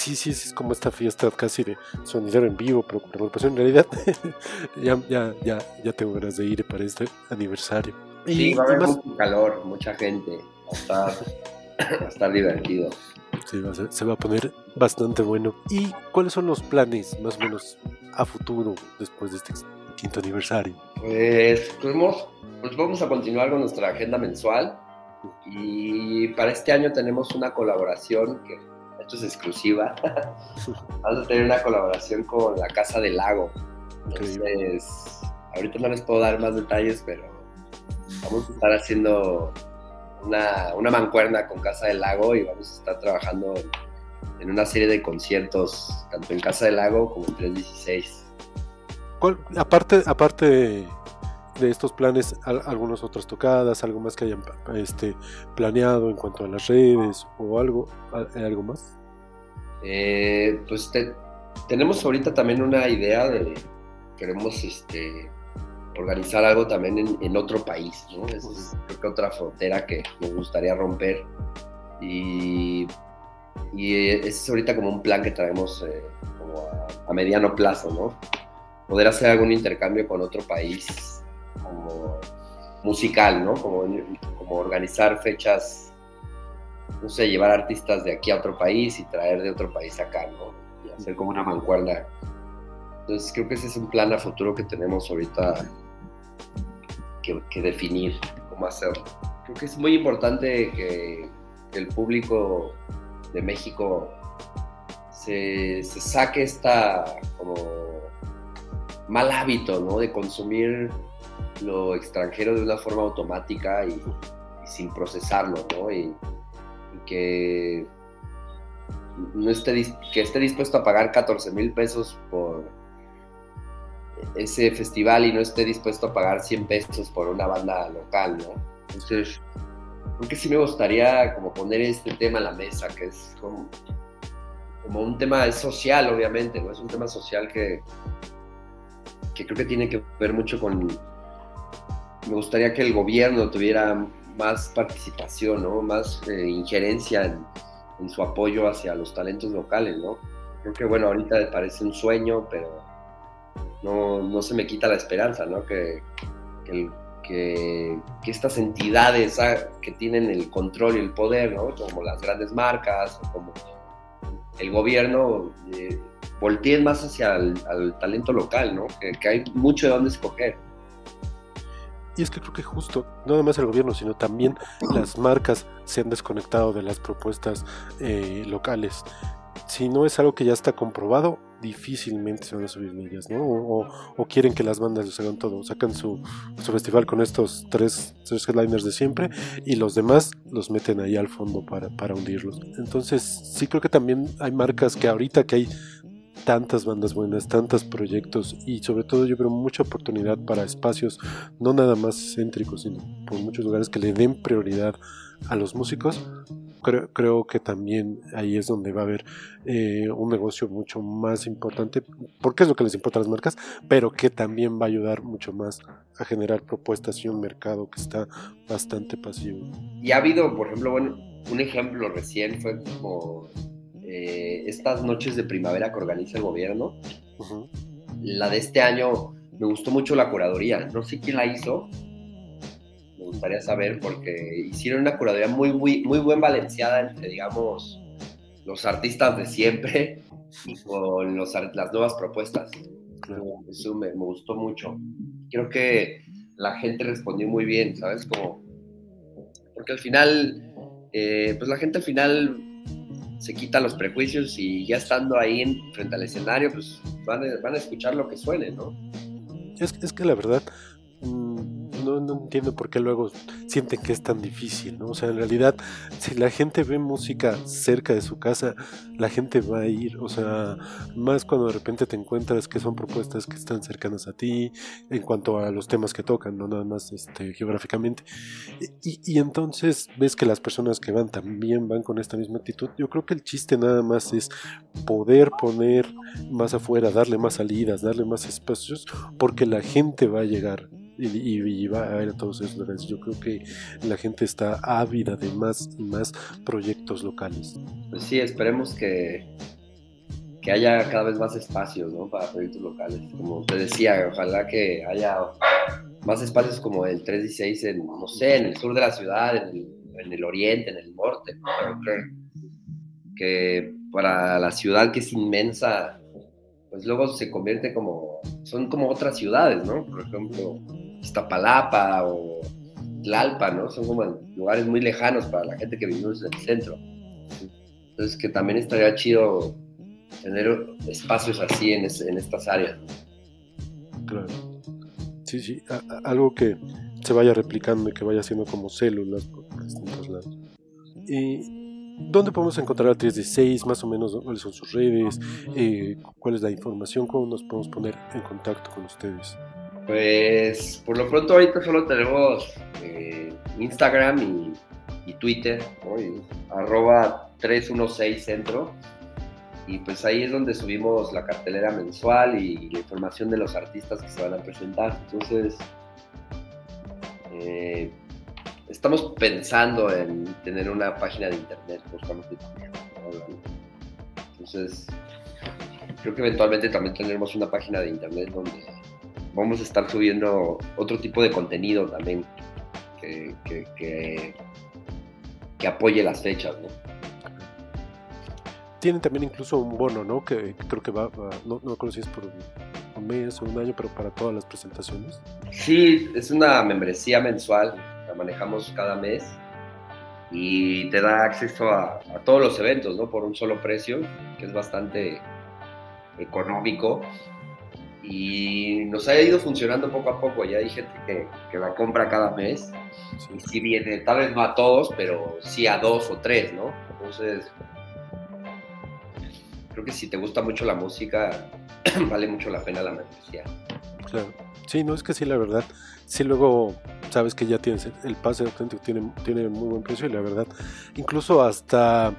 sí, sí, sí, es como esta fiesta casi de sonidero en vivo, pero con. En realidad, ya, ya, ya, ya tengo ganas de ir para este aniversario. Y, Sí, va a y haber mucho calor, mucha gente, va a estar, va a estar divertido. sí, va a ser- se va a poner bastante bueno. ¿Y cuáles son los planes, más o menos, a futuro después de este quinto aniversario? Pues, tuvimos- pues vamos a continuar con nuestra agenda mensual y para este año tenemos una colaboración que esto es exclusiva. vamos a tener una colaboración con la Casa del Lago. Entonces, ahorita no les puedo dar más detalles, pero vamos a estar haciendo una, una mancuerna con Casa del Lago y vamos a estar trabajando en, una serie de conciertos, tanto en Casa del Lago como en 316. ¿Cuál- aparte, aparte de, de estos planes, al- algunas otras tocadas, algo más que hayan este, planeado en cuanto a las redes o algo, ¿Hay algo más? Eh, pues te- tenemos ahorita también una idea de queremos este organizar algo también en, en otro país, ¿no? Esa es creo que otra frontera que nos gustaría romper y, y eh, ese es ahorita como un plan que traemos eh, como a, a mediano plazo, ¿no? Poder hacer algún intercambio con otro país como musical, ¿no? Como, como organizar fechas no sé, llevar artistas de aquí a otro país y traer de otro país acá, ¿no? Y hacer como una mancuerna. Entonces creo que ese es un plan a futuro que tenemos ahorita que, que definir cómo hacerlo. Creo que es muy importante que, el público de México se, saque esta como mal hábito, ¿no? De consumir lo extranjero de una forma automática y, sin procesarlo, ¿no? Que no esté, que esté dispuesto a pagar 14 mil pesos por ese festival y no esté dispuesto a pagar 100 pesos por una banda local, ¿no? Entonces, creo que sí me gustaría como poner este tema en la mesa, que es como, como un tema es social, obviamente, ¿no? Es un tema social que, que creo que tiene que ver mucho con... Me gustaría que el gobierno tuviera más participación, ¿no? Más eh, injerencia en, en su apoyo hacia los talentos locales, ¿no? Creo que, bueno, ahorita parece un sueño, pero no, no se me quita la esperanza, ¿no? Que, que, que- que estas entidades ah, que tienen el control y el poder, ¿no? Como las grandes marcas, o como el gobierno, eh, volteen más hacia el al talento local, ¿no? Que, que hay mucho de dónde escoger. Y es que creo que justo, no nada más el gobierno, sino también las marcas se han desconectado de las propuestas eh, locales. Si no es algo que ya está comprobado, difícilmente se van a subir en ellas, ¿no? O, quieren que las bandas lo hagan todo, sacan su, su festival con estos tres, tres headliners de siempre y los demás los meten ahí al fondo para, para hundirlos. Entonces, sí creo que también hay marcas que ahorita que hay tantas bandas buenas, tantos proyectos y sobre todo yo creo mucha oportunidad para espacios no nada más céntricos, sino por muchos lugares que le den prioridad a los músicos, creo, creo que también ahí es donde va a haber eh, un negocio mucho más importante, porque es lo que les importa a las marcas, pero que también va a ayudar mucho más a generar propuestas y un mercado que está bastante pasivo. Y ha habido, por ejemplo, bueno, un ejemplo recién fue como eh, estas noches de primavera que organiza el gobierno. La de este año me gustó mucho la curaduría. No sé quién la hizo. Me gustaría saber porque hicieron una curaduría muy, muy, muy buen balanceada entre, digamos, los artistas de siempre y con los las nuevas propuestas. Eso me, me gustó mucho. Creo que la gente respondió muy bien, ¿sabes? Como, porque al final, eh, pues la gente al final se quita los prejuicios y ya estando ahí en- frente al escenario, pues van a, van a escuchar lo que suene, ¿no? Es, es que la verdad, no, entiendo por qué luego sienten que es tan difícil, ¿no? O sea, en realidad, si la gente ve música cerca de su casa, la gente va a ir, o sea, más cuando de repente te encuentras que son propuestas que están cercanas a ti, en cuanto a los temas que tocan, no nada más este, geográficamente. Y, y entonces ves que las personas que van también van con esta misma actitud. Yo creo que el chiste nada más es poder poner más afuera, darle más salidas, darle más espacios, porque la gente va a llegar y, y- va a ver a todos esos lugares. Yo creo que la gente está ávida de más y más proyectos locales. Pues sí, esperemos que, que haya cada vez más espacios, ¿no? Para proyectos locales. Como te decía, ojalá que haya más espacios como el 316 en, no sé, en el sur de la ciudad, en el, en el oriente, en el norte. Pero que para la ciudad que es inmensa, pues luego se convierte como, son como otras ciudades, ¿no? Por ejemplo, Iztapalapa o Tlalpa, ¿no? Son como lugares muy lejanos para la gente que vivimos en el centro. Entonces, que también estaría chido tener espacios así en, es- en estas áreas. Claro. Sí, sí, algo que se vaya replicando y que vaya siendo como células por distintos lados. ¿Y dónde podemos encontrar al 316? Más o menos, ¿no? ¿cuáles son sus redes? Eh, ¿Cuál es la información? ¿Cómo nos podemos poner en contacto con ustedes? Pues por lo pronto ahorita solo tenemos eh, Instagram y, Twitter, ¿no? Y arroba 316 centro. Y pues ahí es donde subimos la cartelera mensual y la información de los artistas que se van a presentar. Entonces, eh, estamos pensando en tener una página de internet, justamente ¿no? Entonces, creo que eventualmente también tendremos una página de internet donde vamos a estar subiendo otro tipo de contenido también que, que, que, que apoye las fechas, ¿no? Tienen también incluso un bono, ¿no? Que, creo que va, va- no, no recuerdo si es por un, un mes o un año, pero para todas las presentaciones. Sí, es una membresía mensual, la manejamos cada mes y te da acceso a, a todos los eventos, ¿no? Por un solo precio, que es bastante económico y nos ha ido funcionando poco a poco. Ya hay gente que, que la compra cada mes y sí viene, tal vez no a todos, pero sí a dos o tres, ¿no? Entonces, creo que si te gusta mucho la música, vale mucho la pena la membresía. Claro. Sí, no es que sí, la verdad. Sí, luego sabes que ya tienes el- el pase auténtico, tiene, tiene muy buen precio y la verdad, incluso hasta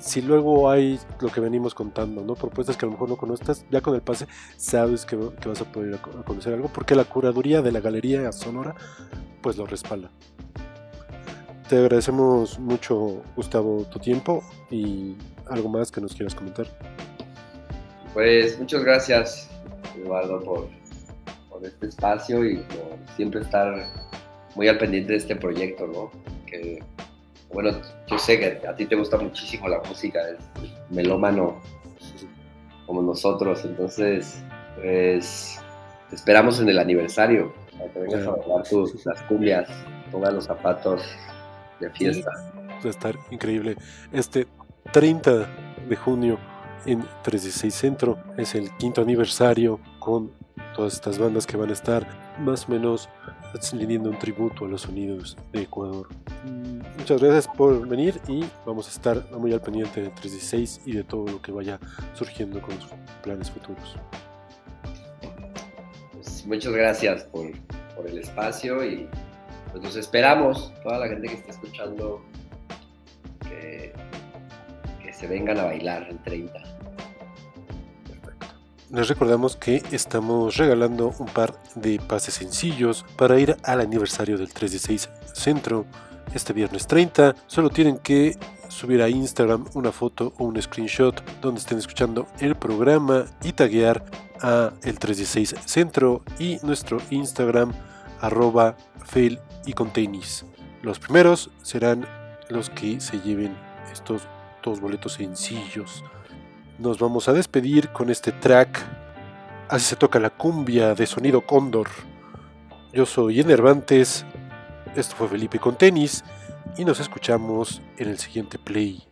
si luego hay lo que venimos contando, ¿no? Propuestas que a lo mejor no conozcas, ya con el pase sabes que, vas a poder conocer algo, porque la curaduría de la Galería Sonora, pues lo respalda. Te agradecemos mucho, Gustavo, tu tiempo y algo más que nos quieras comentar. Pues muchas gracias, Eduardo, por, por este espacio y por siempre estar muy al pendiente de este proyecto, ¿no? Que, bueno, yo sé que a ti te gusta muchísimo la música, es melómano como nosotros, entonces, pues, te esperamos en el aniversario, para que vengas a bailar tus, las cumbias, pongas los zapatos de fiesta. va a estar increíble. Este 30 de junio en 316 Centro es el quinto aniversario con todas estas bandas que van a estar más o menos rindiendo un tributo a los sonidos de Ecuador. Mm, Muchas gracias por venir y vamos a estar muy al pendiente de 316 y de todo lo que vaya surgiendo con sus planes futuros. Pues, muchas gracias por, por el espacio y pues nos esperamos, toda la gente que esté escuchando, que se vengan a bailar el 30. Les recordamos que estamos regalando un par de pases sencillos para ir al aniversario del 3 de 6 Centro este viernes 30. Solo tienen que subir a Instagram una foto o un screenshot donde estén escuchando el programa y taguear a el 316 Centro y nuestro Instagram arroba fail y con tenis. Los primeros serán los que se lleven estos dos boletos sencillos. Nos vamos a despedir con este track. Así se toca la cumbia de sonido cóndor. Yo soy Enervantes. Esto fue Felipe con tenis y nos escuchamos en el siguiente play.